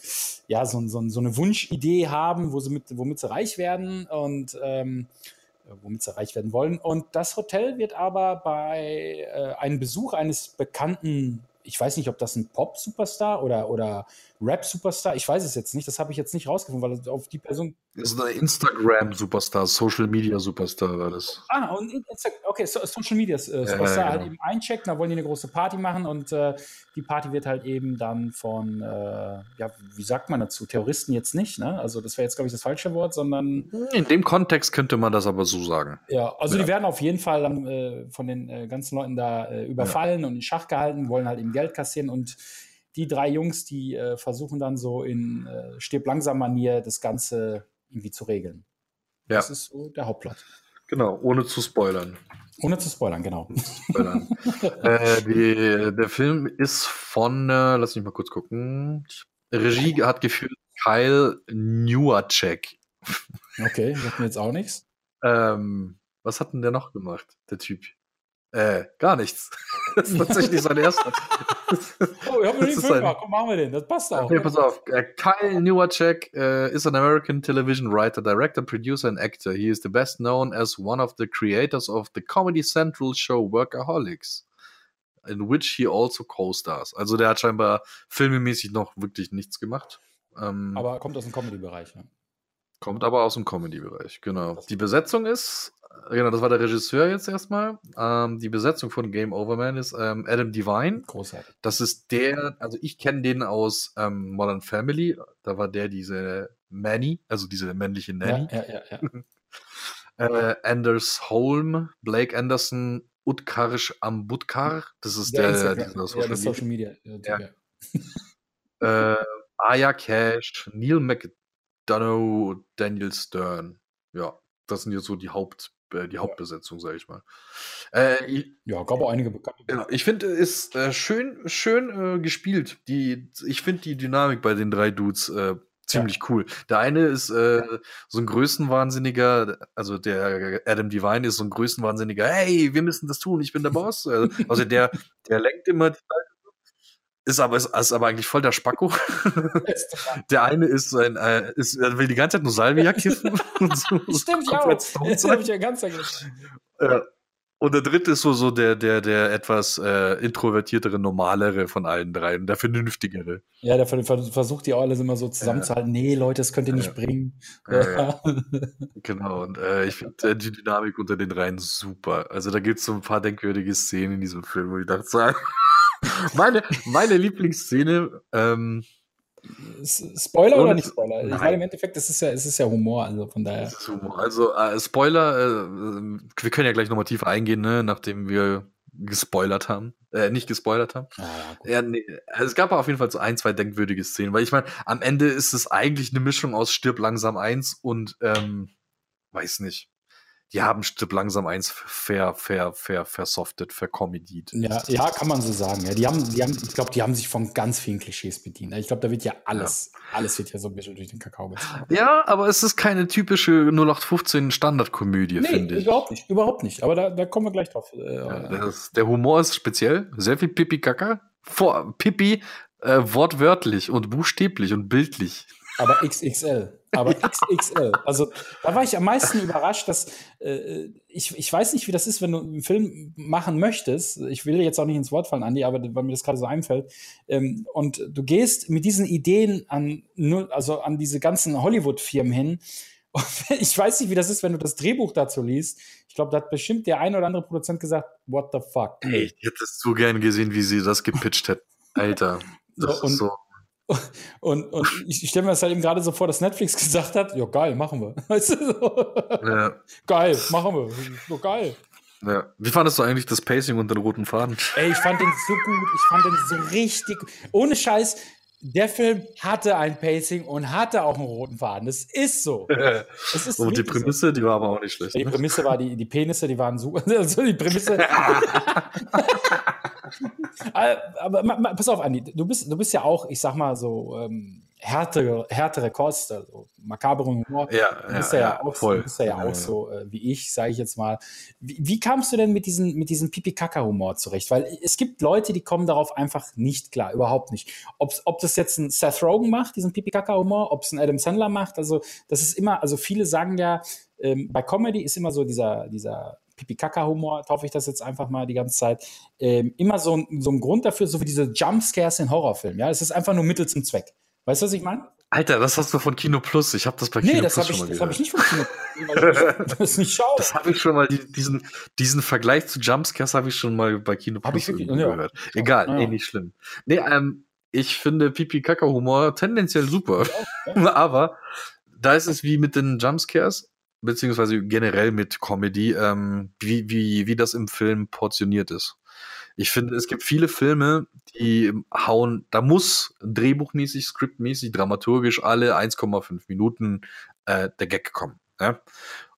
ja, so, so, so eine Wunschidee haben, wo sie mit, womit sie reich werden und ähm, äh, womit sie reich werden wollen. Und das Hotel wird aber bei äh, einem Besuch eines bekannten, ich weiß nicht, ob das ein Pop-Superstar oder, oder Rap-Superstar, ich weiß es jetzt nicht, das habe ich jetzt nicht rausgefunden, weil auf die Person. Das ist ein Instagram-Superstar, Social-Media-Superstar war das. Ah, und Insta- okay, so, Social Media äh, Superstar ja, halt genau. eben eincheckt, da wollen die eine große Party machen und äh, die Party wird halt eben dann von, äh, ja, wie sagt man dazu, Terroristen jetzt nicht, ne? Also das wäre jetzt, glaube ich, das falsche Wort, sondern In dem Kontext könnte man das aber so sagen. Ja, also Ja. die werden auf jeden Fall dann, äh, von den äh, ganzen Leuten da äh, überfallen und in Schach gehalten, wollen halt eben Geld kassieren und die drei Jungs, die äh, versuchen dann so in äh, stirb langsam Manier das Ganze irgendwie zu regeln. Ja, Das ist so der Hauptplot. genau, ohne zu spoilern. Ohne zu spoilern, genau. spoilern. äh, die, der Film ist von, äh, lass mich mal kurz gucken. Regie hat geführt Kyle Newacek. Okay, sagt mir jetzt auch nichts. Ähm, was hat denn der noch gemacht, der Typ? Äh, gar nichts. das ist tatsächlich sein erster. Oh, ich habe nur den Film gemacht. Komm, machen wir den. Das passt auch. Okay, pass auf. Äh, Kyle Newacek uh, is an American television writer, director, producer, and actor. He is the best known as one of the creators of the Comedy Central show Workaholics, in which he also co-stars. Also der hat scheinbar filmemäßig noch wirklich nichts gemacht. Ähm, Aber kommt aus dem Comedy-Bereich. Ne? Kommt aber aus dem Comedy-Bereich, genau. Die Besetzung ist, genau, das war der Regisseur jetzt erstmal. Ähm, die Besetzung von Game Over Man ist ähm, Adam Devine. Großartig. Das ist der, also ich kenne den aus ähm, Modern Family. Da war der diese Manny, also diese männliche Ja, Nanny. ja, ja, ja. Äh, Anders Holm, Blake Anderson, Utkarsh Ambudkar. Das ist der, Instagram- dieser ja, Social Media. Social Media. äh, Ja. ja. Äh, Aya Cash, Neil McDonough, Daniel Stern. Ja, das sind jetzt so die Haupt, äh, die Hauptbesetzung, sag ich mal. Äh, ich, ja, gab auch einige bekannte. Ja, ich finde, es ist äh, schön, schön äh, gespielt. Die, ich finde die Dynamik bei den drei Dudes äh, ziemlich cool. Der eine ist äh, so ein Größenwahnsinniger, also der Adam Devine ist so ein Größenwahnsinniger, hey, wir müssen das tun, ich bin der Boss. Äh, Also der, der lenkt immer die Leute. Ist aber, ist, ist aber eigentlich voll der Spacko. Der eine ist ein, äh, ist, er will die ganze Zeit nur Salvia kiffen. und so. Stimmt, ja. Komplett Das sein. ich ja ganz vergessen. Ja. Und der dritte ist so, so der, der, der etwas äh, introvertiertere, normalere von allen dreien, der vernünftigere. Ja, der ver- ver- versucht die auch alles immer so zusammenzuhalten. Nee, Leute, das könnt ihr nicht Ja. bringen. Ja, Genau, und äh, ich finde äh, die Dynamik unter den dreien super. Also da gibt es so ein paar denkwürdige Szenen in diesem Film, wo ich dachte, so, meine, meine Lieblingsszene, ähm, Spoiler oder nicht Spoiler? Ich Nein. meine, im Endeffekt, das ist ja, es ist ja Humor, also von daher. ist Humor. also äh, Spoiler, äh, wir können ja gleich nochmal tiefer eingehen, ne, nachdem wir gespoilert haben, äh, nicht gespoilert haben. Ah, ja, nee, also es gab auf jeden Fall so ein, zwei denkwürdige Szenen, weil ich meine, am Ende ist es eigentlich eine Mischung aus Stirb langsam 1 und, ähm, weiß nicht. Die haben Stirb langsam 1 fair, fair, fair, versoftet, vercomedied. Ja, ja, kann man so sagen. Ja, die haben, die haben, ich glaube, die haben sich von ganz vielen Klischees bedient. Ich glaube, da wird ja alles, alles wird ja so ein bisschen durch den Kakao gezogen. Ja, aber es ist keine typische 0815 Standardkomödie, finde ich. überhaupt nicht, überhaupt nicht. Aber da, da kommen wir gleich drauf. Äh, Ja, das, der Humor ist speziell, sehr viel Pipi-Kaka. Vor Pipi äh, wortwörtlich und buchstäblich und bildlich. Aber XXL. Aber XXL. Also da war ich am meisten überrascht, dass äh, ich, ich weiß nicht, wie das ist, wenn du einen Film machen möchtest. Ich will jetzt auch nicht ins Wort fallen, Andi, aber weil mir das gerade so einfällt. Ähm, und du gehst mit diesen Ideen an, also an diese ganzen Hollywood-Firmen hin ich weiß nicht, wie das ist, wenn du das Drehbuch dazu liest. Ich glaube, da hat bestimmt der ein oder andere Produzent gesagt, what the fuck. Ey, ich hätte es so gern gesehen, wie sie das gepitcht hätten. Alter. Das so, und, so. Und, und ich stelle mir das halt eben gerade so vor, dass Netflix gesagt hat, ja geil, machen wir. Weißt du, so. ja. Geil, machen wir. So geil. Ja. Wie fandest du eigentlich das Pacing und den roten Faden? Ey, ich fand den so gut. Ich fand den so richtig. Ohne Scheiß, der Film hatte ein Pacing und hatte auch einen roten Faden. Das ist so. Das ist und die Prämisse, so. die war aber auch nicht schlecht. Die ne? Prämisse war, die, die Penisse, die waren super. Also die Prämisse. Äh, aber, aber, pass auf, Andi, du bist, du bist ja auch, ich sag mal so, ähm, härtere, härtere Kost, also makaberen Humor. Ja, bist ja, ja, auch, voll. Bist ja, ja, auch so äh, wie ich, sage ich jetzt mal. Wie, wie, kamst du denn mit diesem mit diesem Pipi-Kaka-Humor zurecht? Weil es gibt Leute, die kommen darauf einfach nicht klar, überhaupt nicht. Ob's, ob das jetzt ein Seth Rogen macht, diesen Pipi-Kaka-Humor, ob es ein Adam Sandler macht, also das ist immer, also viele sagen ja, ähm, bei Comedy ist immer so dieser, dieser Pipi-Kaka-Humor, taufe ich das jetzt einfach mal die ganze Zeit, ähm, immer so, so ein Grund dafür, so wie diese Jumpscares in Horrorfilmen. Ja, es ist einfach nur Mittel zum Zweck. Weißt du, was ich meine? Alter, das hast du von Kino Plus. Ich habe das bei Kino nee, das Plus schon ich, mal das habe ich nicht von Kino Plus, ich das nicht schaue. Das habe ich schon mal, diesen, diesen Vergleich zu Jumpscares habe ich schon mal bei Kino Plus wirklich, ja. gehört. Egal, ja. eh nicht schlimm. Nee, ähm, ich finde Pipi-Kaka-Humor tendenziell super. Ja, Aber da ist es wie mit den Jumpscares, beziehungsweise generell mit Comedy, ähm, wie, wie, wie das im Film portioniert ist. Ich finde, es gibt viele Filme, die hauen, da muss drehbuchmäßig, scriptmäßig, dramaturgisch alle 1,5 Minuten äh, der Gag kommen. Ja?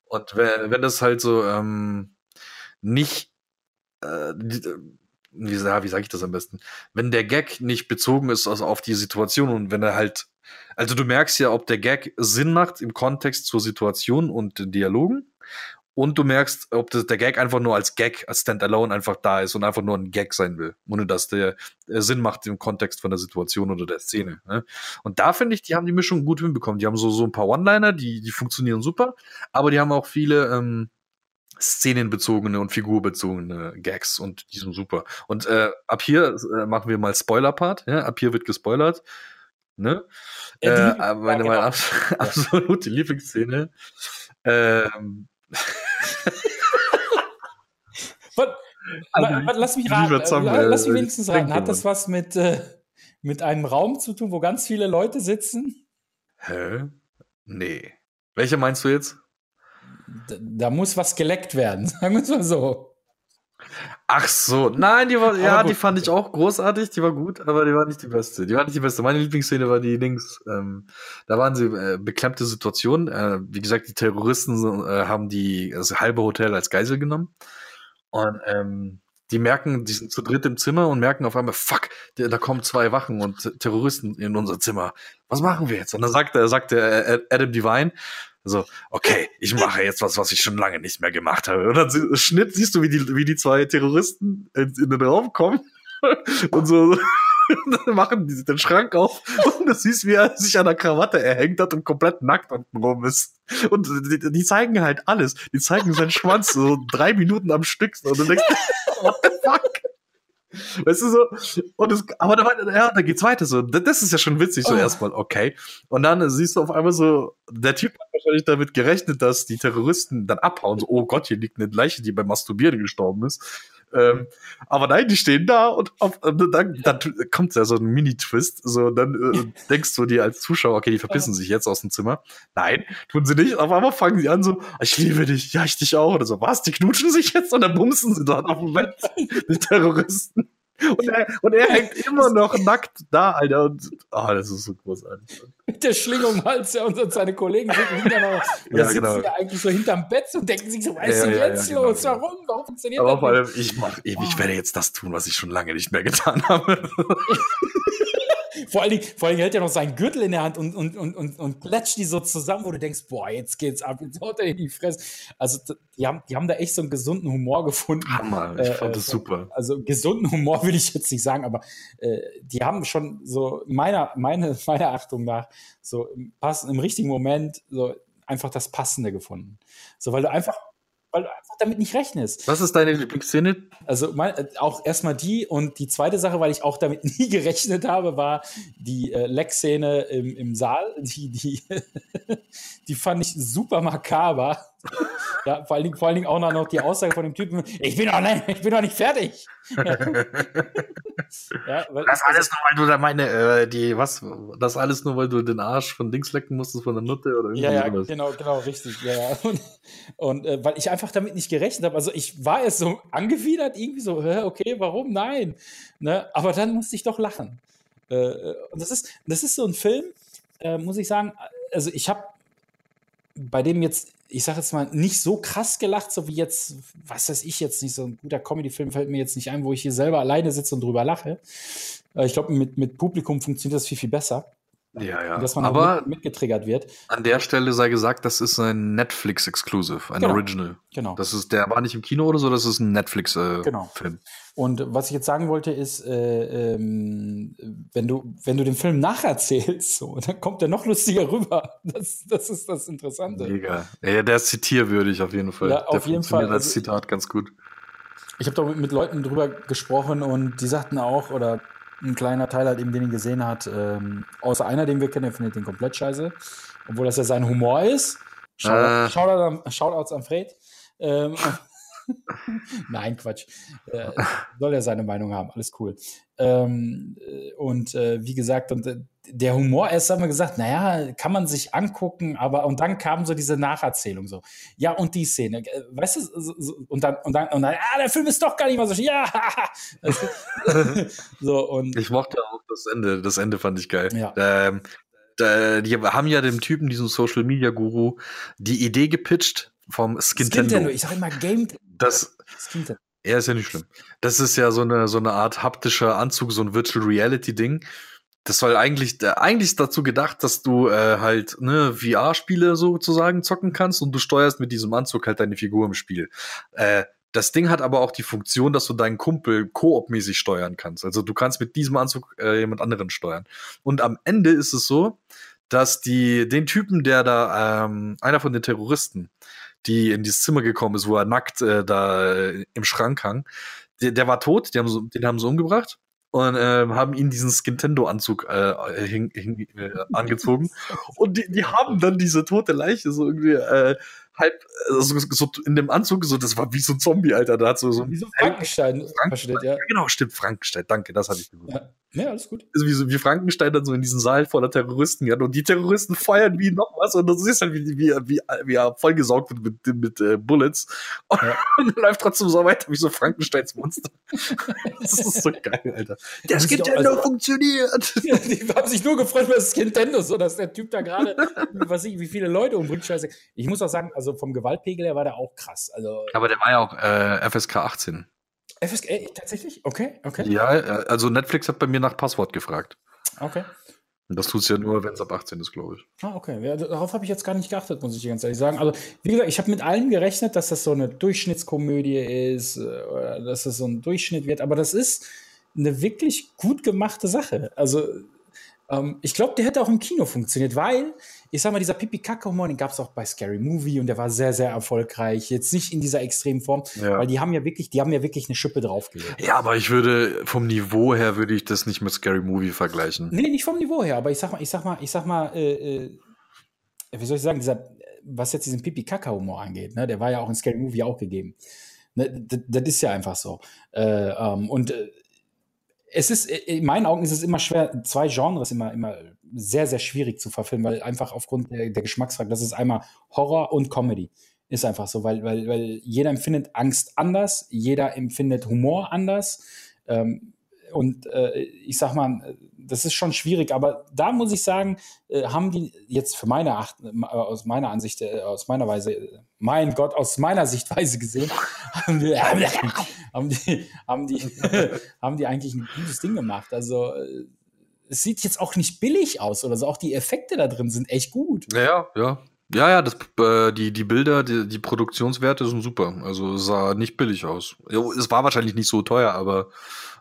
Und wenn, wenn das halt so ähm, nicht, äh, wie, wie sage ich das am besten? Wenn der Gag nicht bezogen ist also auf die Situation und wenn er halt, also du merkst ja, ob der Gag Sinn macht im Kontext zur Situation und den Dialogen und du merkst, ob das, der Gag einfach nur als Gag, als Standalone einfach da ist und einfach nur ein Gag sein will, ohne dass der, der Sinn macht im Kontext von der Situation oder der Szene. Ne? Und da finde ich, die haben die Mischung gut hinbekommen. Die haben so, so ein paar One-Liner, die, die funktionieren super, aber die haben auch viele ähm, szenenbezogene und figurbezogene Gags und die sind super. Und äh, ab hier äh, machen wir mal Spoiler-Part. Ja? Ab hier wird gespoilert. Ne? Ja, äh, meine, meine genau. absolute Lieblingsszene. Ähm, was, also, was, lass mich raten. Zusammen, äh, lass mich wenigstens raten. Hat das was mit, äh, mit einem Raum zu tun, wo ganz viele Leute sitzen? Hä? Nee. Welche meinst du jetzt? Da, da muss was geleckt werden, sagen wir es mal so. Ach so, nein, die war, ja, die fand ich auch großartig, die war gut, aber die war nicht die beste. Die war nicht die beste. Meine Lieblingsszene war die links. Ähm, da waren sie äh, beklemmte Situationen. Äh, wie gesagt, die Terroristen äh, haben die das halbe Hotel als Geisel genommen und ähm, die merken, die sind zu dritt im Zimmer und merken auf einmal, fuck, da kommen zwei Wachen und Terroristen in unser Zimmer. Was machen wir jetzt? Und dann sagt er, sagt der Adam Divine, so, okay, ich mache jetzt was, was ich schon lange nicht mehr gemacht habe. Und dann Schnitt siehst du, wie die, wie die zwei Terroristen in, in den Raum kommen und so machen die den Schrank auf und du siehst, wie er sich an der Krawatte erhängt hat und komplett nackt unten rum ist. Und die, die zeigen halt alles. Die zeigen seinen Schwanz so drei Minuten am Stück. Und du denkst, what the fuck? Weißt du so? Und es, aber da, ja, da geht's weiter so. Das ist ja schon witzig, so oh. erstmal, okay. Und dann siehst du auf einmal so, der Typ hat wahrscheinlich damit gerechnet, dass die Terroristen dann abhauen. So, oh Gott, hier liegt eine Leiche, die beim Masturbieren gestorben ist. Ähm, aber nein, die stehen da und, auf, und dann, dann kommt ja so ein Mini-Twist. So, dann äh, denkst du dir als Zuschauer, okay, die verpissen sich jetzt aus dem Zimmer. Nein, tun sie nicht. Auf einmal fangen sie an so, ich liebe dich, ja, ich dich auch. Oder so, was? Die knutschen sich jetzt und dann bumsen sie dort auf dem Bett. Die Terroristen. Und er, und er hängt immer noch nackt da, Alter. Und, oh, das ist so großartig. Mit der Schlingung im Hals, ja, und seine Kollegen sitzen hinter noch, ja, sitzen genau. ja eigentlich so hinterm Bett und denken sich so, was ist denn jetzt ja, los? Genau. Warum? Warum funktioniert Aber das? Aber vor allem, ich, mach, ich, ich werde jetzt das tun, was ich schon lange nicht mehr getan habe. vor, allen Dingen, vor allen Dingen hält er noch seinen Gürtel in der Hand und, und, und, und, und klatscht die so zusammen, wo du denkst, boah, jetzt geht's ab, jetzt haut er in die Fresse. Also, die haben, die haben da echt so einen gesunden Humor gefunden. Hammer, ich fand äh, das super. Also, gesunden Humor will ich jetzt nicht sagen, aber äh, die haben schon so, meiner, meine, meiner Achtung nach, so im, passen, im richtigen Moment so einfach das Passende gefunden. So, weil du einfach weil du einfach damit nicht rechnest. Was ist deine Lieblingsszene? Also mein, äh, auch erstmal die und die zweite Sache, weil ich auch damit nie gerechnet habe, war die äh, Leck-Szene im, im Saal. Die, die, die fand ich super makaber. ja, vor allen, Dingen, vor allen Dingen auch noch die Aussage von dem Typen, ich bin noch, nicht, ich bin noch nicht fertig. ja, weil, das alles nur, weil du da meine, äh, die, was, das alles nur, weil du den Arsch von Dings lecken musstest, von der Nutte oder irgendwie Ja, ja, sowas. genau, genau, richtig. Ja, ja. Und, und äh, weil ich einfach damit nicht gerechnet habe. Also ich war erst so angewidert, irgendwie so, okay, warum? Nein. Ne? Aber dann musste ich doch lachen. Äh, äh, und das ist, das ist so ein Film, äh, muss ich sagen, also ich habe bei dem jetzt, ich sage jetzt mal, nicht so krass gelacht, so wie jetzt, was weiß ich jetzt nicht, so ein guter Comedy-Film fällt mir jetzt nicht ein, wo ich hier selber alleine sitze und drüber lache. Äh, ich glaube, mit, mit Publikum funktioniert das viel, viel besser. Ja, ja. Dass man aber mit, mitgetriggert wird. An der Stelle sei gesagt, das ist ein Netflix-Exclusive, ein genau. Original. Genau. Das ist, der war nicht im Kino oder so, das ist ein Netflix-Film. Äh, genau. Und was ich jetzt sagen wollte, ist, äh, ähm, wenn, du, wenn du den Film nacherzählst, so, dann kommt er noch lustiger rüber. Das, das ist das Interessante. Mega. Ja, der ist zitierwürdig auf jeden Fall. Ja, auf der jeden Fall. als also Zitat ganz gut. Ich habe da mit Leuten drüber gesprochen und die sagten auch, oder ein kleiner Teil halt eben, den ihn gesehen hat, ähm, außer einer, den wir kennen, der findet den komplett scheiße. Obwohl das ja sein Humor ist. Shoutout, äh. Shoutout, Shoutouts an Fred. Ähm, Nein, Quatsch. Äh, soll er seine Meinung haben, alles cool. Ähm, äh, und äh, wie gesagt, und äh, der Humor, erst haben wir gesagt, naja, kann man sich angucken, aber und dann kam so diese Nacherzählung so. Ja, und die Szene, äh, weißt du, so, so, und dann, und dann, und dann, ah, der Film ist doch gar nicht mal so, ja, so und. Ich mochte auch das Ende, das Ende fand ich geil. Ja. Ähm, die haben ja dem Typen, diesem Social Media Guru, die Idee gepitcht vom Skintendo. Skintendo, ich sag immer Game. Das, Skintendo. Ja, ist ja nicht schlimm. Das ist ja so eine, so eine Art haptischer Anzug, so ein Virtual Reality Ding. Das soll eigentlich, äh, eigentlich dazu gedacht, dass du äh, halt ne, VR-Spiele sozusagen zocken kannst und du steuerst mit diesem Anzug halt deine Figur im Spiel. Äh, das Ding hat aber auch die Funktion, dass du deinen Kumpel koop-mäßig steuern kannst. Also du kannst mit diesem Anzug äh, jemand anderen steuern. Und am Ende ist es so, dass die den Typen, der da ähm, einer von den Terroristen, die in dieses Zimmer gekommen ist, wo er nackt äh, da äh, im Schrank hang. Der, der war tot, die haben so, den haben sie umgebracht und äh, haben ihn diesen Skintendo-Anzug äh, hing, hing, äh, angezogen. und die, die haben dann diese tote Leiche so irgendwie äh, halb also so in dem Anzug, so das war wie so ein Zombie, Alter. Da hat so, so wie so Frankenstein, Frankenstein ja. Genau, stimmt, Frankenstein, danke, das hatte ich gewusst. Ja. Ja, alles gut. Also wie, so, wie Frankenstein dann so in diesen Saal voller Terroristen ja, und die Terroristen feuern wie noch was und du siehst halt, wie, wie, wie, wie er vollgesaugt wird mit, mit, mit äh, Bullets und, ja. und läuft trotzdem so weiter wie so Frankensteins Monster. das ist so geil, Alter. Der Nintendo also, funktioniert. Ja, die haben sich nur gefreut, weil es Nintendo so, dass der Typ da gerade, was ich, wie viele Leute umbringt, scheiße. Ich muss auch sagen, also vom Gewaltpegel her war der auch krass. Also, Aber der war ja auch äh, FSK 18. FSK, äh, tatsächlich? Okay, okay. Ja, äh, also Netflix hat bei mir nach Passwort gefragt. Okay. Und das tut es ja nur, wenn es ab 18 ist, glaube ich. Ah, okay. Ja, darauf habe ich jetzt gar nicht geachtet, muss ich ganz ehrlich sagen. Also, wie gesagt, ich habe mit allem gerechnet, dass das so eine Durchschnittskomödie ist, äh, oder dass das so ein Durchschnitt wird, aber das ist eine wirklich gut gemachte Sache. Also, ähm, ich glaube, der hätte auch im Kino funktioniert, weil, ich sag mal, dieser Pipi-Kacke-Humor, den gab es auch bei Scary Movie und der war sehr, sehr erfolgreich. Jetzt nicht in dieser extremen Form, ja. weil die haben ja wirklich, die haben ja wirklich eine Schippe draufgelegt. Ja, aber ich würde, vom Niveau her würde ich das nicht mit Scary Movie vergleichen. Nee, nicht vom Niveau her, aber ich sag mal, ich sag mal, ich sag mal, äh, äh, wie soll ich sagen, dieser, was jetzt diesen Pipi-Kacke-Humor angeht, ne, der war ja auch in Scary Movie auch gegeben. Ne, das ist ja einfach so. Äh, ähm, und äh, es ist, äh, in meinen Augen ist es immer schwer, zwei Genres immer, immer sehr, sehr schwierig zu verfilmen, weil einfach aufgrund der, der Geschmacksfrage, das ist einmal Horror und Comedy. Ist einfach so, weil, weil, weil jeder empfindet Angst anders, jeder empfindet Humor anders. Ähm, und äh, ich sag mal, das ist schon schwierig, aber da muss ich sagen, äh, haben die jetzt für meine Acht, aus meiner Ansicht, äh, aus meiner Weise, mein Gott, aus meiner Sichtweise gesehen, haben die, haben die, haben die, haben die eigentlich ein gutes Ding gemacht. Also äh, es sieht jetzt auch nicht billig aus oder so. Auch die Effekte da drin sind echt gut. Ja, ja. Ja, ja, das, äh, die, die Bilder, die, die Produktionswerte sind super. Also es sah nicht billig aus. Es war wahrscheinlich nicht so teuer, aber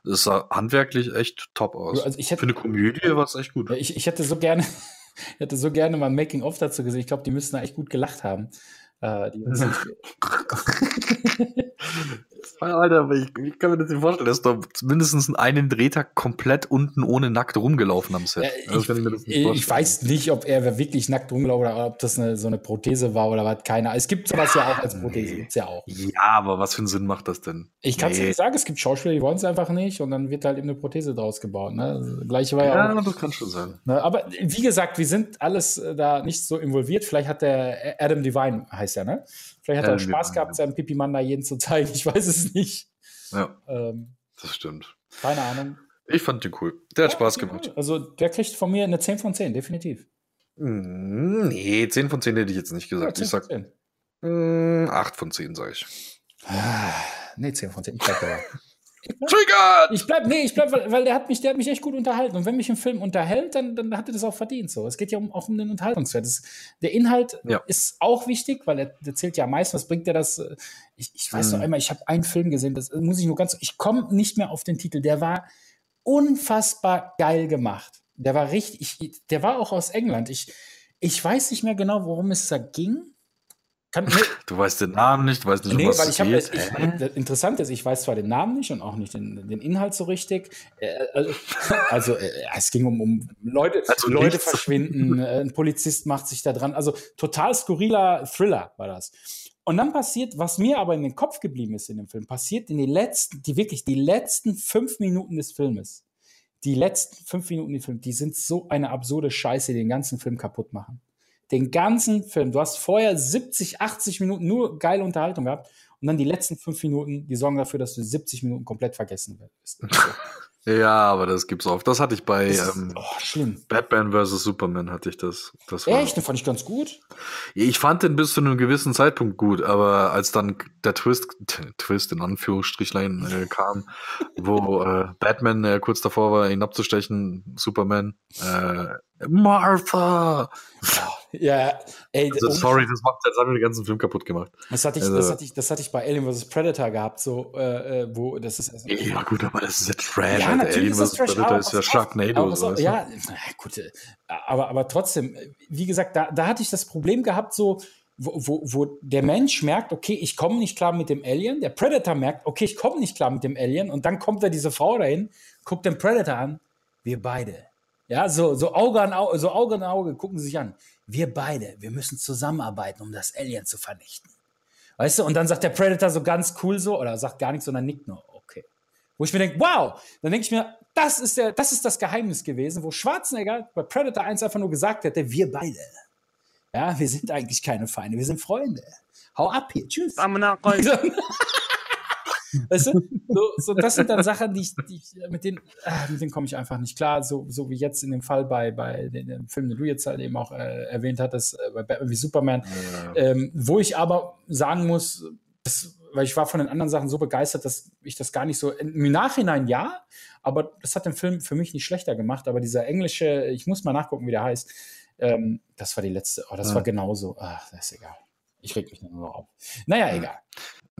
es sah handwerklich echt top aus. Also ich hätte, Für eine Komödie war es echt gut. Ich, ich hätte so gerne, ich hätte so gerne mal ein Making-of dazu gesehen. Ich glaube, die müssten da echt gut gelacht haben. Äh, uns Alter, ich, ich, kann mir das nicht vorstellen, dass da mindestens einen Drehtag komplett unten ohne nackt rumgelaufen am Set. Ja, ich, ich, ich, weiß nicht, ob er wirklich nackt rumgelaufen oder ob das eine, so eine Prothese war oder was, keiner. Es gibt sowas ja auch als Prothese, gibt's ja auch. Ja, aber was für einen Sinn macht das denn? Ich kann es nee. nicht sagen, es gibt Schauspieler, die wollen es einfach nicht und dann wird halt eben eine Prothese draus gebaut. Ne? Das Gleiche war ja, ja auch, das kann schon sein. Ne? Aber wie gesagt, wir sind alles äh, da nicht so involviert. Vielleicht hat der Adam Devine, heißt er, ne? Vielleicht hat er Spaß gehabt, seinem Pipi-Mann da jeden zu zeigen. Ich weiß es nicht. Ja. Ähm, das stimmt. Keine Ahnung. Ich fand den cool. Der hat ja, Spaß gemacht. Cool. Also, der kriegt von mir eine 10 von 10, definitiv. Mm, nee, 10 von 10 hätte ich jetzt nicht gesagt. Ja, ich sag 10. 8 mm, von 10, sag ich. Ah, nee, 10 von 10. Ich bleib dabei. Triggert! Ich bleib, nee, ich bleib, weil, weil, der hat mich, der hat mich echt gut unterhalten. Und wenn mich ein Film unterhält, dann, dann hat er das auch verdient. So, es geht ja um, auch um den Unterhaltungswert. Das, der Inhalt ja. ist auch wichtig, weil er, der zählt ja am meisten. Was bringt der das? Ich, ich weiß mhm. noch einmal, ich habe einen Film gesehen, das muss ich nur ganz, ich komme nicht mehr auf den Titel. Der war unfassbar geil gemacht. Der war richtig, ich, der war auch aus England. Ich, ich weiß nicht mehr genau, worum es da ging. Kann, nee. Du weißt den Namen nicht, du weißt nicht, nee, was weil ich. Ich, ich, interessant ist, ich weiß zwar den Namen nicht und auch nicht den, den Inhalt so richtig. Äh, also, also äh, es ging um, um Leute, also Leute verschwinden, äh, ein Polizist macht sich da dran. Also total skurriler Thriller war das. Und dann passiert, was mir aber in den Kopf geblieben ist in dem Film, passiert in den letzten, die wirklich die letzten fünf Minuten des Filmes. Die letzten fünf Minuten des Films, die sind so eine absurde Scheiße, die den ganzen Film kaputt machen. Den ganzen Film. Du hast vorher 70, 80 Minuten nur geile Unterhaltung gehabt und dann die letzten fünf Minuten, die sorgen dafür, dass du 70 Minuten komplett vergessen wirst. ja, aber das gibt's oft. Das hatte ich bei ist, ähm, oh, Batman vs. Superman hatte ich das. das war, Echt? Den fand ich ganz gut. Ich fand den bis zu einem gewissen Zeitpunkt gut, aber als dann der Twist, Twist in Anführungsstrichlein äh, kam, wo äh, Batman äh, kurz davor war, ihn abzustechen, Superman, äh, Martha! Ja, ey. Also, sorry, das macht jetzt haben den ganzen Film kaputt gemacht. Das hatte ich, also, das hatte ich, das hatte ich bei Alien vs. Predator gehabt, so, äh, äh wo das ist. Also, ja, gut, aber das ist ja Trash. Ja, natürlich Alien vs. Predator ist ja Sharknado. So, ja, gut, äh, aber, aber trotzdem, wie gesagt, da, da hatte ich das Problem gehabt, so, wo, wo, wo der Mensch merkt, okay, ich komme nicht klar mit dem Alien, der Predator merkt, okay, ich komme nicht klar mit dem Alien, und dann kommt da diese Frau dahin, guckt den Predator an, wir beide. Ja, so, so Auge an Auge, so Auge an Auge gucken sie sich an wir beide, wir müssen zusammenarbeiten, um das Alien zu vernichten. Weißt du, und dann sagt der Predator so ganz cool so, oder sagt gar nichts, sondern nickt nur, okay. Wo ich mir denke, wow, dann denke ich mir, das ist, der, das ist das Geheimnis gewesen, wo Schwarzenegger bei Predator 1 einfach nur gesagt hätte, wir beide. Ja, wir sind eigentlich keine Feinde, wir sind Freunde. Hau ab hier, tschüss. Weißt du? So, so, das sind dann Sachen, die ich, die ich mit denen, äh, mit denen komme ich einfach nicht klar. So, so wie jetzt in dem Fall bei, bei dem Film, den du jetzt halt eben auch äh, erwähnt hattest, äh, bei Batman wie Superman, ja. ähm, wo ich aber sagen muss, das, weil ich war von den anderen Sachen so begeistert, dass ich das gar nicht so im Nachhinein ja, aber das hat den Film für mich nicht schlechter gemacht. Aber dieser englische, ich muss mal nachgucken, wie der heißt, ähm, das war die letzte, oh, das ja. war genauso. Ach, das ist egal. Ich reg mich nur noch auf. Naja, ja. egal.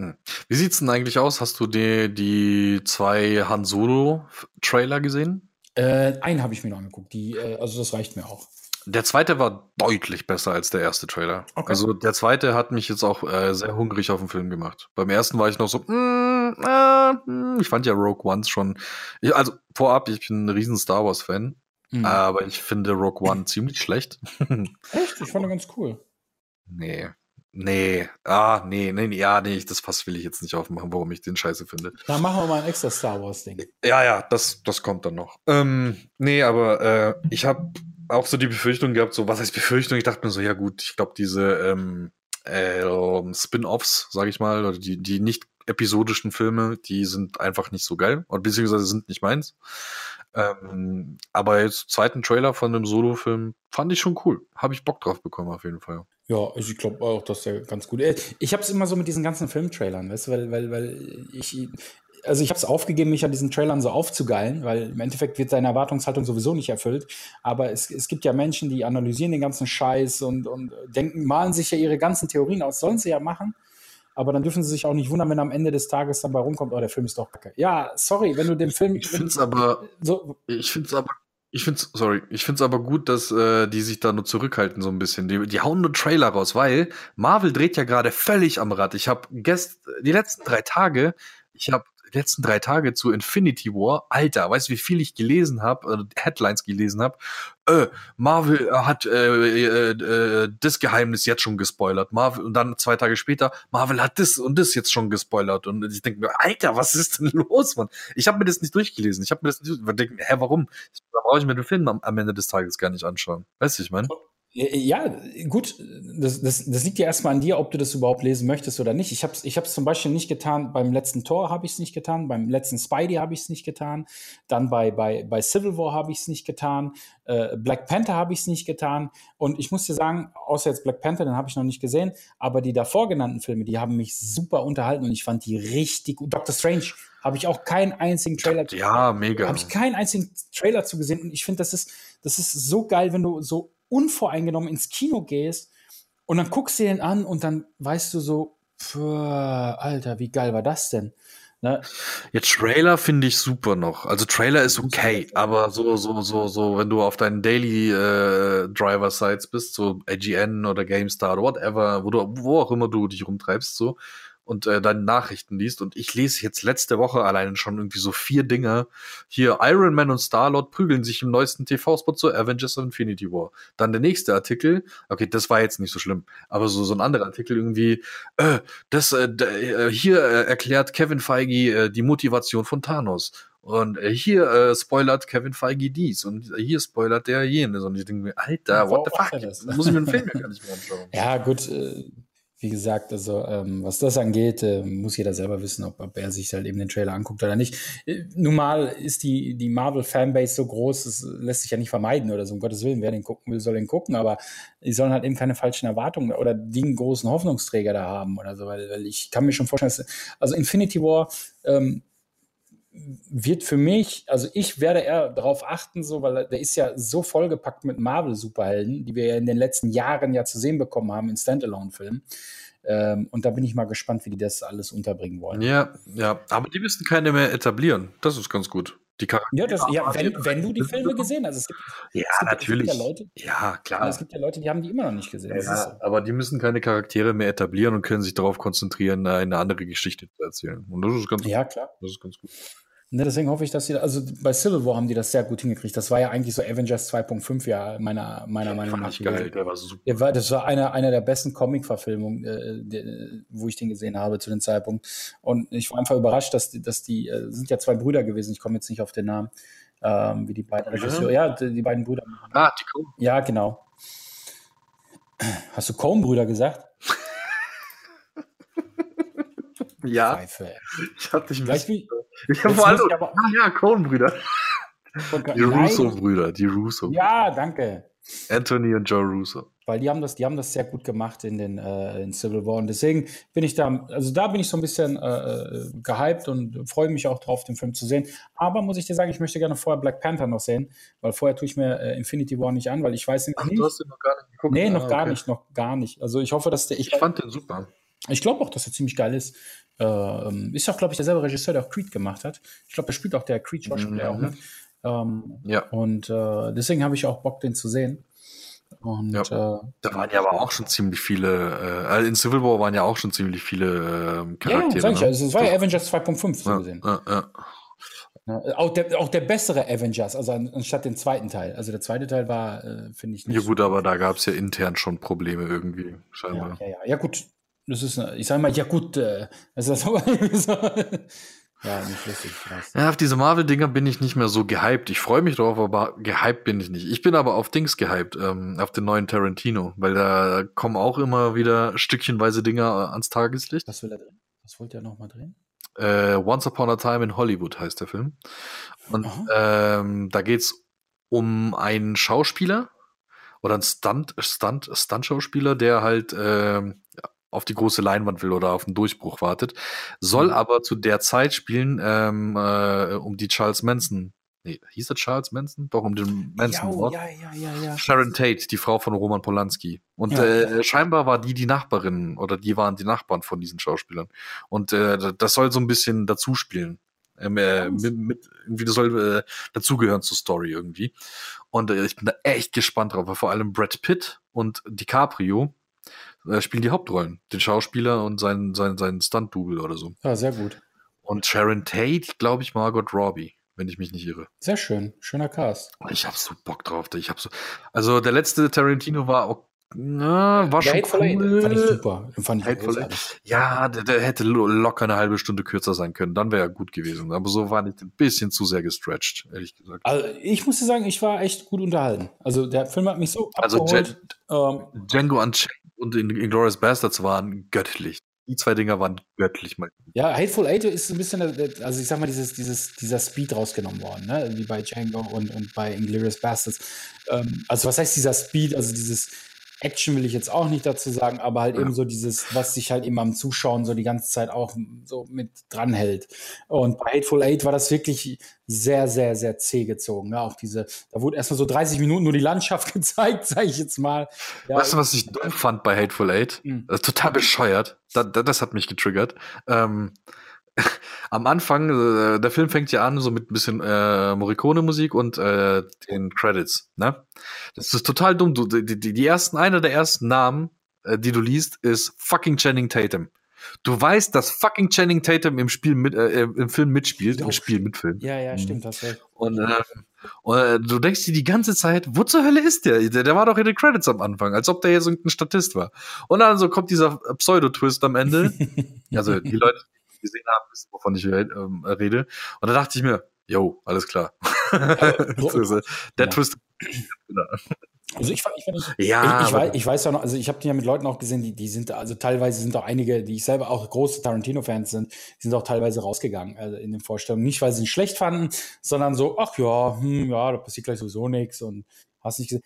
Hm. Wie sieht's denn eigentlich aus? Hast du die, die zwei Han Solo-Trailer gesehen? Äh, einen habe ich mir noch angeguckt. Die, äh, also das reicht mir auch. Der zweite war deutlich besser als der erste Trailer. Okay. Also der zweite hat mich jetzt auch äh, sehr hungrig auf den Film gemacht. Beim ersten war ich noch so, mm, äh, ich fand ja Rogue One schon. Ich, also vorab, ich bin ein riesen Star Wars Fan, mhm. aber ich finde Rogue One ziemlich schlecht. Echt? Ich fand ihn ganz cool. Nee, Nee, ah, nee, nee, ja, nee, das Fass will ich jetzt nicht aufmachen, warum ich den scheiße finde. Da machen wir mal ein extra Star Wars-Ding. Ja, ja, das, das kommt dann noch. Ähm, nee, aber äh, ich habe auch so die Befürchtung gehabt, so, was heißt Befürchtung? Ich dachte mir so, ja gut, ich glaube, diese ähm, äh, Spin-Offs, sage ich mal, oder die, die nicht episodischen Filme, die sind einfach nicht so geil, oder beziehungsweise sind nicht meins. Ähm, aber jetzt zweiten Trailer von einem Solo-Film fand ich schon cool. Habe ich Bock drauf bekommen, auf jeden Fall. Ja, ich glaube auch, dass der ganz gut ist. Ich habe es immer so mit diesen ganzen Filmtrailern, weißt du, weil, weil, weil ich, also ich habe es aufgegeben, mich an diesen Trailern so aufzugeilen, weil im Endeffekt wird seine Erwartungshaltung sowieso nicht erfüllt. Aber es, es gibt ja Menschen, die analysieren den ganzen Scheiß und, und denken, malen sich ja ihre ganzen Theorien aus, sollen sie ja machen. Aber dann dürfen sie sich auch nicht wundern, wenn am Ende des Tages dann bei rumkommt, oh, der Film ist doch kacke. Ja, sorry, wenn du den Film. Ich finde es aber, so, ich finde es aber Ich find's, sorry, ich find's aber gut, dass äh, die sich da nur zurückhalten so ein bisschen. Die, die hauen nur Trailer raus, weil Marvel dreht ja gerade völlig am Rad. Ich habe gest die letzten drei Tage, ich habe letzten drei Tage zu Infinity War, Alter, weißt du, wie viel ich gelesen habe, äh, Headlines gelesen habe? Äh, Marvel hat äh, äh, äh, das Geheimnis jetzt schon gespoilert. Marvel und dann zwei Tage später, Marvel hat das und das jetzt schon gespoilert. Und ich denke mir, Alter, was ist denn los, Mann? Ich habe mir das nicht durchgelesen. Ich habe mir das nicht, ich denke, hä, warum? Da brauche ich mir den Film am, am Ende des Tages gar nicht anschauen. Weißt du, ich meine? Ja, gut, das, das, das liegt ja erstmal an dir, ob du das überhaupt lesen möchtest oder nicht. Ich habe es ich hab's zum Beispiel nicht getan, beim letzten Tor habe ich es nicht getan, beim letzten Spidey habe ich es nicht getan, dann bei, bei, bei Civil War habe ich es nicht getan, äh, Black Panther habe ich es nicht getan und ich muss dir sagen, außer jetzt Black Panther, den habe ich noch nicht gesehen, aber die davor genannten Filme, die haben mich super unterhalten und ich fand die richtig gut. Doctor Strange habe ich auch keinen einzigen Trailer Ja, mega. habe ich keinen einzigen Trailer zu gesehen und ich finde, das ist, das ist so geil, wenn du so unvoreingenommen ins Kino gehst und dann guckst du den an und dann weißt du so, Alter, wie geil war das denn? Ne? Jetzt Trailer finde ich super noch. Also Trailer ist okay, aber so, so, so, so, wenn du auf deinen Daily äh, Driver Sites bist, so AGN oder GameStar oder whatever, wo du, wo auch immer du dich rumtreibst, so, und äh, deine Nachrichten liest. Und ich lese jetzt letzte Woche alleine schon irgendwie so vier Dinge. Hier Iron Man und Star-Lord prügeln sich im neuesten TV-Spot zu Avengers of Infinity War. Dann der nächste Artikel, okay, das war jetzt nicht so schlimm, aber so, so ein anderer Artikel irgendwie, äh, das, äh, äh, hier äh, erklärt Kevin Feige äh, die Motivation von Thanos. Und äh, hier äh, spoilert Kevin Feige dies und hier spoilert der jenes. Und ich denke mir, Alter, what the fuck? Muss ich mir einen Film ja gar nicht mehr anschauen. Ja, gut, äh, wie gesagt, also ähm, was das angeht, äh, muss jeder selber wissen, ob, ob er sich halt eben den Trailer anguckt oder nicht. Äh, nun mal ist die, die Marvel-Fanbase so groß, das lässt sich ja nicht vermeiden oder so, um Gottes Willen, wer den gucken will, soll den gucken, aber die sollen halt eben keine falschen Erwartungen oder den großen Hoffnungsträger da haben oder so, weil, weil ich kann mir schon vorstellen, dass, also Infinity War ähm, wird für mich, also ich werde eher darauf achten, so, weil der ist ja so vollgepackt mit Marvel-Superhelden, die wir ja in den letzten Jahren ja zu sehen bekommen haben in Standalone-Filmen. Ähm, und da bin ich mal gespannt, wie die das alles unterbringen wollen. Ja, ja, aber die müssen keine mehr etablieren. Das ist ganz gut. Die ja, das, ja wenn, wenn, du die Filme gesehen hast. Es gibt, ja, es gibt, natürlich. Es gibt ja, Leute, ja, klar. Es gibt ja Leute, die haben die immer noch nicht gesehen. Ja, so. Aber die müssen keine Charaktere mehr etablieren und können sich darauf konzentrieren, eine andere Geschichte zu erzählen. Und das ist ganz Ja, klar. Das ist ganz gut. Ne, deswegen hoffe ich, dass sie, also bei Civil War haben die das sehr gut hingekriegt. Das war ja eigentlich so Avengers 2.5 ja meiner, meiner Meinung nach. geil, der war super. Der war, das war einer einer der besten Comic-Verfilmungen, äh, wo ich den gesehen habe zu dem Zeitpunkt. Und ich war einfach überrascht, dass die, dass die äh, sind ja zwei Brüder gewesen, ich komme jetzt nicht auf den Namen, ähm, wie die beiden Regisseure, ja, die, die, beiden Brüder. Ah, die Coen. Ja, genau. Hast du Coen-Brüder gesagt? Ja. Pfeife. Ich hab dich du, wie- Ich habe Jetzt vor allem. aber- Ah ja, Coen-Brüder. Die. Russo-Brüder, die Russo. Ja, danke. Anthony und Joe Russo. Weil die haben das, die haben das sehr gut gemacht in den äh, in Civil War. Und deswegen bin ich da, also da bin ich so ein bisschen äh, äh, gehypt und freue mich auch drauf, den Film zu sehen. Aber muss ich dir sagen, ich möchte gerne vorher Black Panther noch sehen, weil vorher tue ich mir äh, Infinity War nicht an, weil ich weiß Ach, nicht. du hast den noch gar nicht geguckt? Nee, noch Ah, gar okay. nicht, noch gar nicht. Also ich hoffe, dass der, ich, Ich fand den super. ich glaube auch, dass er ziemlich geil ist. Ähm, ist auch, glaube ich, derselbe Regisseur, der auch Creed gemacht hat. Ich glaube, er spielt auch der Creed-Schauspieler Mhm. auch mit. Ähm, Ja. und äh, deswegen habe ich auch Bock, den zu sehen. Und Ja. äh, Da waren ja aber auch schon ziemlich viele, äh, also in Civil War waren ja auch schon ziemlich viele ähm, ja, ja, Charaktere. sag ich ne? Also, es war ja Avengers 2.5 so ja, gesehen. ja, ja. Auch, der, auch der bessere Avengers, also an- anstatt den zweiten Teil. Also der zweite Teil war, äh, finde ich, nicht ja so gut, aber da gab es ja intern schon Probleme irgendwie, scheinbar. Ja, ja, ja. ja, gut. Das ist, ich sage mal, ja gut, äh, das ist aber so. Ja, nicht lustig. Ja, auf diese Marvel-Dinger bin ich nicht mehr so gehypt. Ich freue mich drauf, aber gehypt bin ich nicht. Ich bin aber auf Dings gehypt, ähm, auf den neuen Tarantino, weil da kommen auch immer wieder stückchenweise Dinger ans Tageslicht. Was will er drehen? Was wollte er nochmal drehen? Äh, Once Upon a Time in Hollywood heißt der Film. Und ähm, da geht's um einen Schauspieler oder einen Stunt, Stunt, Stunt-Schauspieler, der halt ähm, auf die große Leinwand will oder auf einen Durchbruch wartet, soll Mhm. aber zu der Zeit spielen, ähm, äh, um die Charles Manson. Nee, hieß er Charles Manson? Doch, um den Manson-Mord. ja, ja, ja, ja. Sharon Tate, die Frau von Roman Polanski. Und Ja. äh, scheinbar war die die Nachbarin oder die waren die Nachbarn von diesen Schauspielern. Und äh, das soll so ein bisschen dazu spielen. Ähm, äh, mit, mit, irgendwie, das soll äh, dazugehören zur Story irgendwie. Und äh, ich bin da echt gespannt drauf, weil vor allem Brad Pitt und DiCaprio äh, spielen die Hauptrollen. Den Schauspieler und seinen, seinen, seinen Stunt-Double oder so. Ja, sehr gut. Und Sharon Tate, glaube ich, Margot Robbie, wenn ich mich nicht irre. Sehr schön. Schöner Cast. Ich habe so Bock drauf. Ich hab so, also der letzte Tarantino war auch na, war Der schon Hateful Eight, cool. Fand ich super. Fand ich Hateful. Ja, der, der hätte lo- locker eine halbe Stunde kürzer sein können. Dann wäre er gut gewesen. Aber so war nicht ein bisschen zu sehr gestretched, ehrlich gesagt. Also ich muss dir sagen, ich war echt gut unterhalten. Also der Film hat mich so Also abgeholt. ähm, Django Unchained und Inglourious Bastards waren göttlich. Die zwei Dinger waren göttlich. Mein ja, Hateful Eight ist ein bisschen, äh, also ich sag mal, dieses, dieses, dieser Speed rausgenommen worden, ne? wie bei Django und, und bei Inglourious Bastards. Ähm, also was heißt dieser Speed? Also dieses Action will ich jetzt auch nicht dazu sagen, aber halt Ja. eben so dieses, was sich halt eben am Zuschauen so die ganze Zeit auch so mit dranhält. Und bei Hateful Eight war das wirklich sehr, sehr, sehr zäh gezogen. Ne? Auch diese, da wurde erstmal so 30 Minuten nur die Landschaft gezeigt, sage ich jetzt mal. Ja, weißt du, was ich dumm fand bei Hateful Eight? Mhm. Das ist total bescheuert. Da, da, das hat mich getriggert. Ähm, am Anfang, äh, der Film fängt ja an, so mit ein bisschen äh, Morricone-Musik und äh, den Credits. Ne? Das ist total dumm. Du, die, die, die ersten, einer der ersten Namen, äh, die du liest, ist fucking Channing Tatum. Du weißt, dass fucking Channing Tatum im Spiel mit, äh, im Film mitspielt, im Spiel mitfilmt. ja, ja, Mhm. stimmt, recht. Und, äh, und äh, du denkst dir die ganze Zeit, wo zur Hölle ist der? der? Der war doch in den Credits am Anfang, als ob der jetzt irgendein Statist war. Und dann so kommt dieser Pseudo-Twist am Ende. also die Leute, die gesehen haben, wissen, wovon ich ähm, rede. Und da dachte ich mir, yo, alles klar. Äh, der Ja. Twist. Also ich, fand- ich, das- Ja, ich, ich, weiß, ich weiß ja noch, also ich habe ja mit Leuten auch gesehen, die, die sind, also teilweise sind auch einige, die ich selber auch große Tarantino-Fans sind, die sind auch teilweise rausgegangen also in den Vorstellungen. Nicht, weil sie ihn schlecht fanden, sondern so, ach ja, hm, ja, da passiert gleich sowieso nichts und hast nicht gesehen.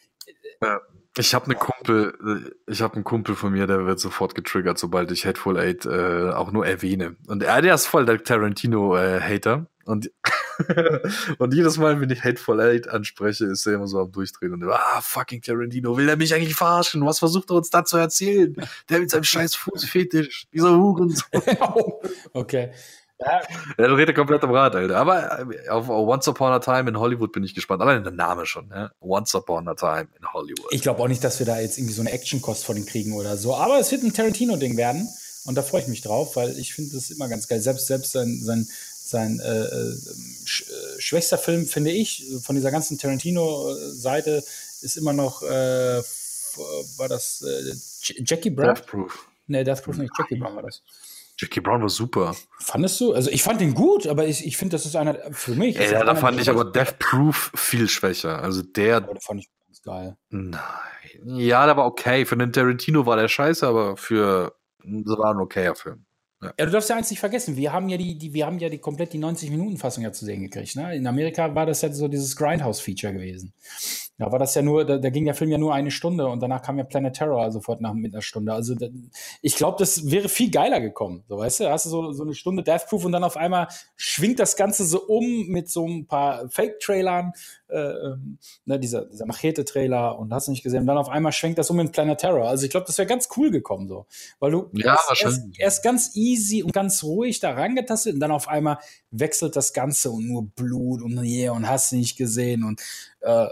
Ich habe einen Kumpel, äh, ich habe einen Kumpel von mir, der wird sofort getriggert, sobald ich Hateful Eight äh, auch nur erwähne. Und er, der ist voll der Tarantino-Hater. und, und jedes Mal, wenn ich Hateful Eight anspreche, ist er immer so am Durchdrehen und ah, fucking Tarantino, will er mich eigentlich verarschen? Was versucht er uns da zu erzählen? Der mit seinem scheiß Fußfetisch, dieser Huren. okay. Ja, Ja, du redest komplett am Rad, Alter. Aber äh, auf Once Upon a Time in Hollywood bin ich gespannt. Allein der Name schon, ne? Once Upon a Time in Hollywood. ich glaube auch nicht, dass wir da jetzt irgendwie so eine Action-Kost von ihm kriegen oder so. Aber es wird ein Tarantino-Ding werden. Und da freue ich mich drauf, weil ich finde das immer ganz geil. Selbst, selbst sein, sein, sein äh, äh, sch äh, schwächster Film, finde ich, von dieser ganzen Tarantino-Seite, ist immer noch, äh, war das Jackie Brown? Death Proof. Nee, Death Proof nicht, Jackie Brown war das. Jackie Brown war super. Fandest du? Also ich fand ihn gut, aber ich, ich finde, das ist einer, für mich. Ja, da fand ich aber Death Proof viel schwächer. Also der, Aber das fand ich ganz geil. nein. Ja, der war okay. Für den Tarantino war der scheiße, aber für, das war ein okayer Film. Ja, du darfst ja eins nicht vergessen, wir haben ja die, die wir haben ja die komplett die 90-Minuten-Fassung ja zu sehen gekriegt. Ne? In Amerika war das ja so dieses Grindhouse-Feature gewesen. Da war das ja nur, da, da ging der Film ja nur eine Stunde und danach kam ja Planet Terror sofort nach mit einer Stunde. Also da, ich glaube, das wäre viel geiler gekommen. So, weißt du, da hast du so, so eine Stunde Death Proof und dann auf einmal schwingt das Ganze so um mit so ein paar Fake-Trailern, äh, ähm, ne, dieser, dieser Machete-Trailer und hast du nicht gesehen. Und dann auf einmal schwenkt das um in Planet Terror. Also ich glaube, das wäre ganz cool gekommen so. Weil du Ja, erst, erst ganz easy und ganz ruhig da rangetastet und dann auf einmal wechselt das Ganze und nur Blut und yeah, und hast nicht gesehen. Und äh,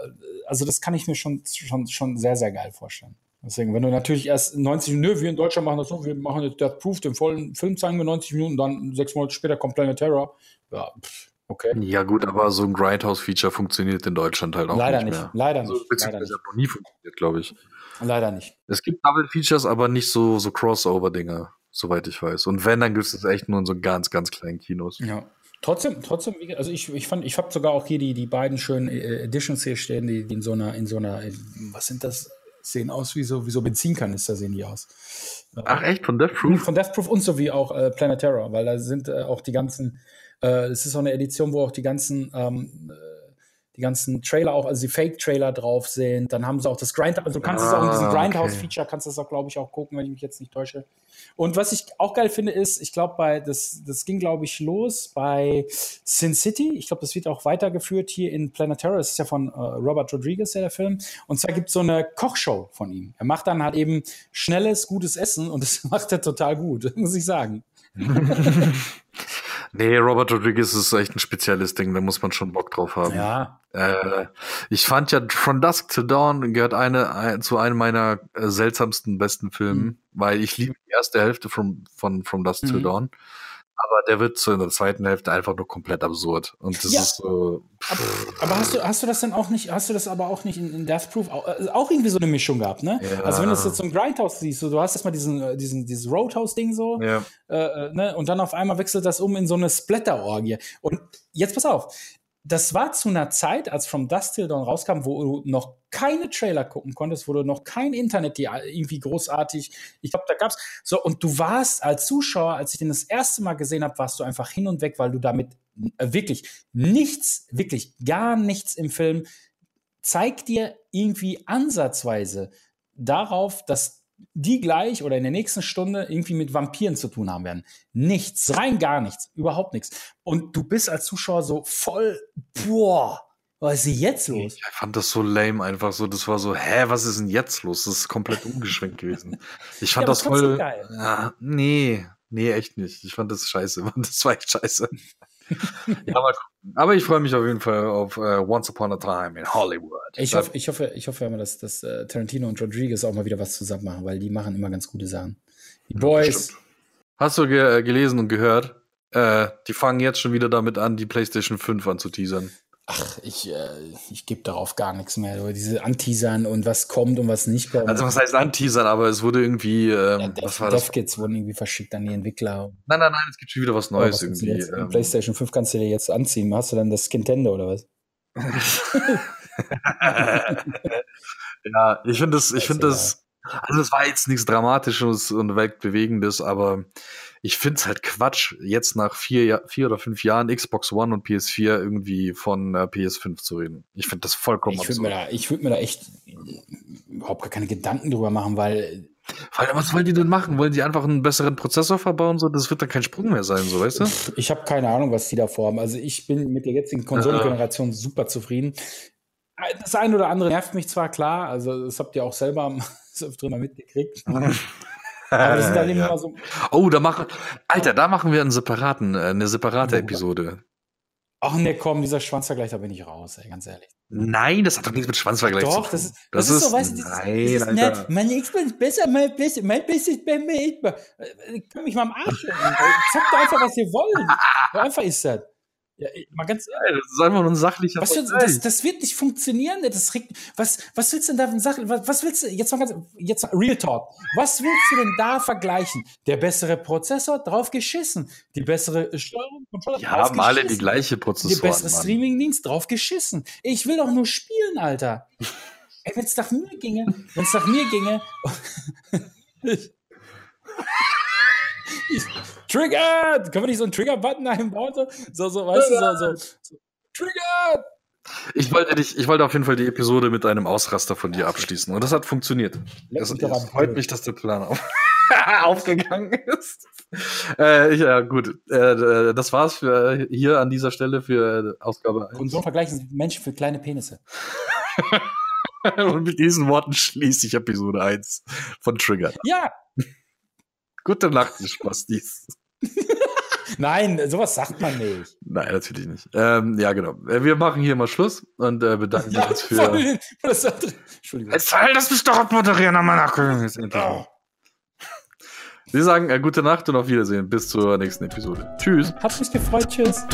also das kann ich mir schon, schon, schon sehr, sehr geil vorstellen. Deswegen, wenn du natürlich erst 90 Minuten, wir in Deutschland machen das so, wir machen jetzt Death Proof, den vollen Film zeigen wir 90 Minuten, dann sechs Monate später kommt Planet Terror. Ja, pff, okay. Ja, gut, aber so ein Grindhouse-Feature funktioniert in Deutschland halt auch Leider nicht nicht, mehr. leider Also, nicht, leider beziehungsweise nicht. hat noch nie funktioniert, glaube ich. Leider nicht. Es gibt Double Features, aber nicht so, so Crossover-Dinger, soweit ich weiß. Und wenn, dann gibt es das echt nur in so ganz, ganz kleinen Kinos. Ja. Trotzdem, trotzdem, wie also ich, ich fand, ich habe sogar auch hier die, die beiden schönen äh, Editions hier stehen, die, die in so einer, in so einer, was sind das? Sehen aus wie so, wie so Benzinkanister sehen die aus. Ach, echt? Von Death Proof? Von Death Proof und sowie auch äh, Planet Terror, weil da sind äh, auch die ganzen, äh, es ist auch eine Edition, wo auch die ganzen, ähm, äh, die ganzen Trailer auch, also die Fake-Trailer drauf sind. Dann haben sie auch das Grind, also du kannst es auch in diesem Ah, okay. Grindhouse-Feature, kannst du das auch, glaube ich, auch gucken, wenn ich mich jetzt nicht täusche. Und was ich auch geil finde, ist, ich glaube, bei, das, das ging, glaube ich, los bei Sin City. Ich glaube, das wird auch weitergeführt hier in Planet Terror. Das ist ja von äh, Robert Rodriguez, der, der Film. Und zwar gibt es so eine Kochshow von ihm. Er macht dann halt eben schnelles, gutes Essen und das macht er total gut, muss ich sagen. Nee, Robert Rodriguez ist echt ein spezielles Ding, da muss man schon Bock drauf haben. Ja. Äh, ich fand ja From Dusk to Dawn gehört eine, ein, zu einem meiner äh, seltsamsten besten Filmen, mhm. weil ich liebe die erste Hälfte von, von From Dusk mhm. to Dawn aber der wird so in der zweiten Hälfte einfach nur komplett absurd. Und das ja. ist so. Aber, aber, hast du, hast du das dann auch nicht, hast du das aber auch nicht in, in Death Proof auch, äh, auch, irgendwie so eine Mischung gehabt, ne? Ja. Also wenn du jetzt so ein Grindhouse siehst, so, du hast erstmal diesen, äh, diesen, dieses Roadhouse-Ding so, ja. äh, äh, ne? Und dann auf einmal wechselt das um in so eine Splatter-Orgie. Und jetzt pass auf, das war zu einer Zeit, als From Dust Till Dawn rauskam, wo du noch keine Trailer gucken konntest, wo du noch kein Internet die irgendwie großartig, ich glaube, da gab's so und du warst als Zuschauer, als ich den das erste Mal gesehen habe, warst du einfach hin und weg, weil du damit äh, wirklich nichts, wirklich gar nichts im Film zeigt dir irgendwie ansatzweise darauf, dass die gleich oder in der nächsten Stunde irgendwie mit Vampiren zu tun haben werden. Nichts, rein gar nichts, überhaupt nichts. Und du bist als Zuschauer so voll, boah, was ist jetzt los? Ich fand das so lame einfach so. Das war so, hä, was ist denn jetzt los? Das ist komplett umgeschwenkt gewesen. Ich fand ja, das voll. Geil. Ja, nee, nee, echt nicht. Ich fand das scheiße. Das war echt scheiße. Ja, aber, aber, ich freue mich auf jeden Fall auf uh, Once Upon a Time in Hollywood. Ich hoffe, ich hoffe, ich hoffe immer, dass, dass uh, Tarantino und Rodriguez auch mal wieder was zusammen machen, weil die machen immer ganz gute Sachen. Die Boys. Ja, Hast du ge äh, gelesen und gehört? Äh, die fangen jetzt schon wieder damit an, die PlayStation 5 anzuteasern. Ach, ich, äh, ich gebe darauf gar nichts mehr. Diese Anteasern und was kommt und was nicht kommt. Also was heißt Anteasern, aber es wurde irgendwie. Ähm, ja, Dev, was war wurden irgendwie verschickt an die Entwickler. Nein, nein, nein, es gibt schon wieder was Neues oh, was irgendwie. Ähm. PlayStation 5 kannst du dir jetzt anziehen. Hast du dann das Nintendo oder was? ja, ich finde das, ich finde das, also es war jetzt nichts Dramatisches und Weltbewegendes, aber ich finde es halt Quatsch, jetzt nach vier, vier oder fünf Jahren Xbox One und PS4 irgendwie von äh, PS5 zu reden. Ich finde das vollkommen ich würde mir, da, ich würd mir da echt überhaupt gar keine Gedanken drüber machen, weil weil, was wollen die denn machen? Wollen die einfach einen besseren Prozessor verbauen? So, das wird dann kein Sprung mehr sein, so weißt du? Ich habe keine Ahnung, was die da vorhaben. Also ich bin mit der jetzigen Konsolengeneration ja. super zufrieden. Das eine oder andere nervt mich zwar klar, also das habt ihr auch selber öfter mal mitgekriegt. Aber das sind dann ja. immer so. Oh, da machen, Alter, da machen wir einen separaten, äh, eine separate Episode. Ach ne, komm, dieser Schwanzvergleich, da bin ich raus, ey, ganz ehrlich. Nein, das hat doch nichts mit Schwanzvergleich doch, zu tun. Doch, das ist, das, das ist, so, weißt du, nein, dieses, ne, mein Xbox ist besser, mein besser, mein besser ist bei mir. Ich kann mich mal am Arsch Sagt doch einfach, was ihr wollt. So einfach ist das. Ja, mal ganz ehrlich. Das ist einfach nur ein sachlicher was für, das, das, wird nicht funktionieren. Das regt, was, was willst du denn da sachlich, was, was willst du, jetzt mal ganz, jetzt Real Talk. Was willst du denn da vergleichen? Der bessere Prozessor, drauf geschissen. Die bessere Steuerung, Controller, Ja, haben alle die gleiche Prozessor. Der bessere Streamingdienst, drauf geschissen. Ich will doch nur spielen, Alter. Ey, wenn es nach mir ginge, wenn es nach mir ginge. Triggered! Können wir nicht so einen Trigger-Button einbauen? So, so, weißt du, so, so, so. Triggered! Ich wollte dich, ich wollte auf jeden Fall die Episode mit einem Ausraster von dir abschließen. Und das hat funktioniert. Es, es freut mich, dass der Plan auf, aufgegangen ist. Äh, ja, gut. Äh, das war's für hier an dieser Stelle für Ausgabe 1. Und so vergleichen Menschen für kleine Penisse. Und mit diesen Worten schließe ich Episode 1 von Trigger. Ja, Gute Nacht, die Spastis. Nein, sowas sagt man nicht. Nein, natürlich nicht. Ähm, ja, genau. Äh, wir machen hier mal Schluss und äh, bedanken ja, uns für. Entschuldigung. Jetzt lass mich doch abmoderieren, nachgucken. Oh. Wir sagen äh, gute Nacht und auf Wiedersehen. Bis zur nächsten Episode. Tschüss. Hat mich gefreut. Tschüss.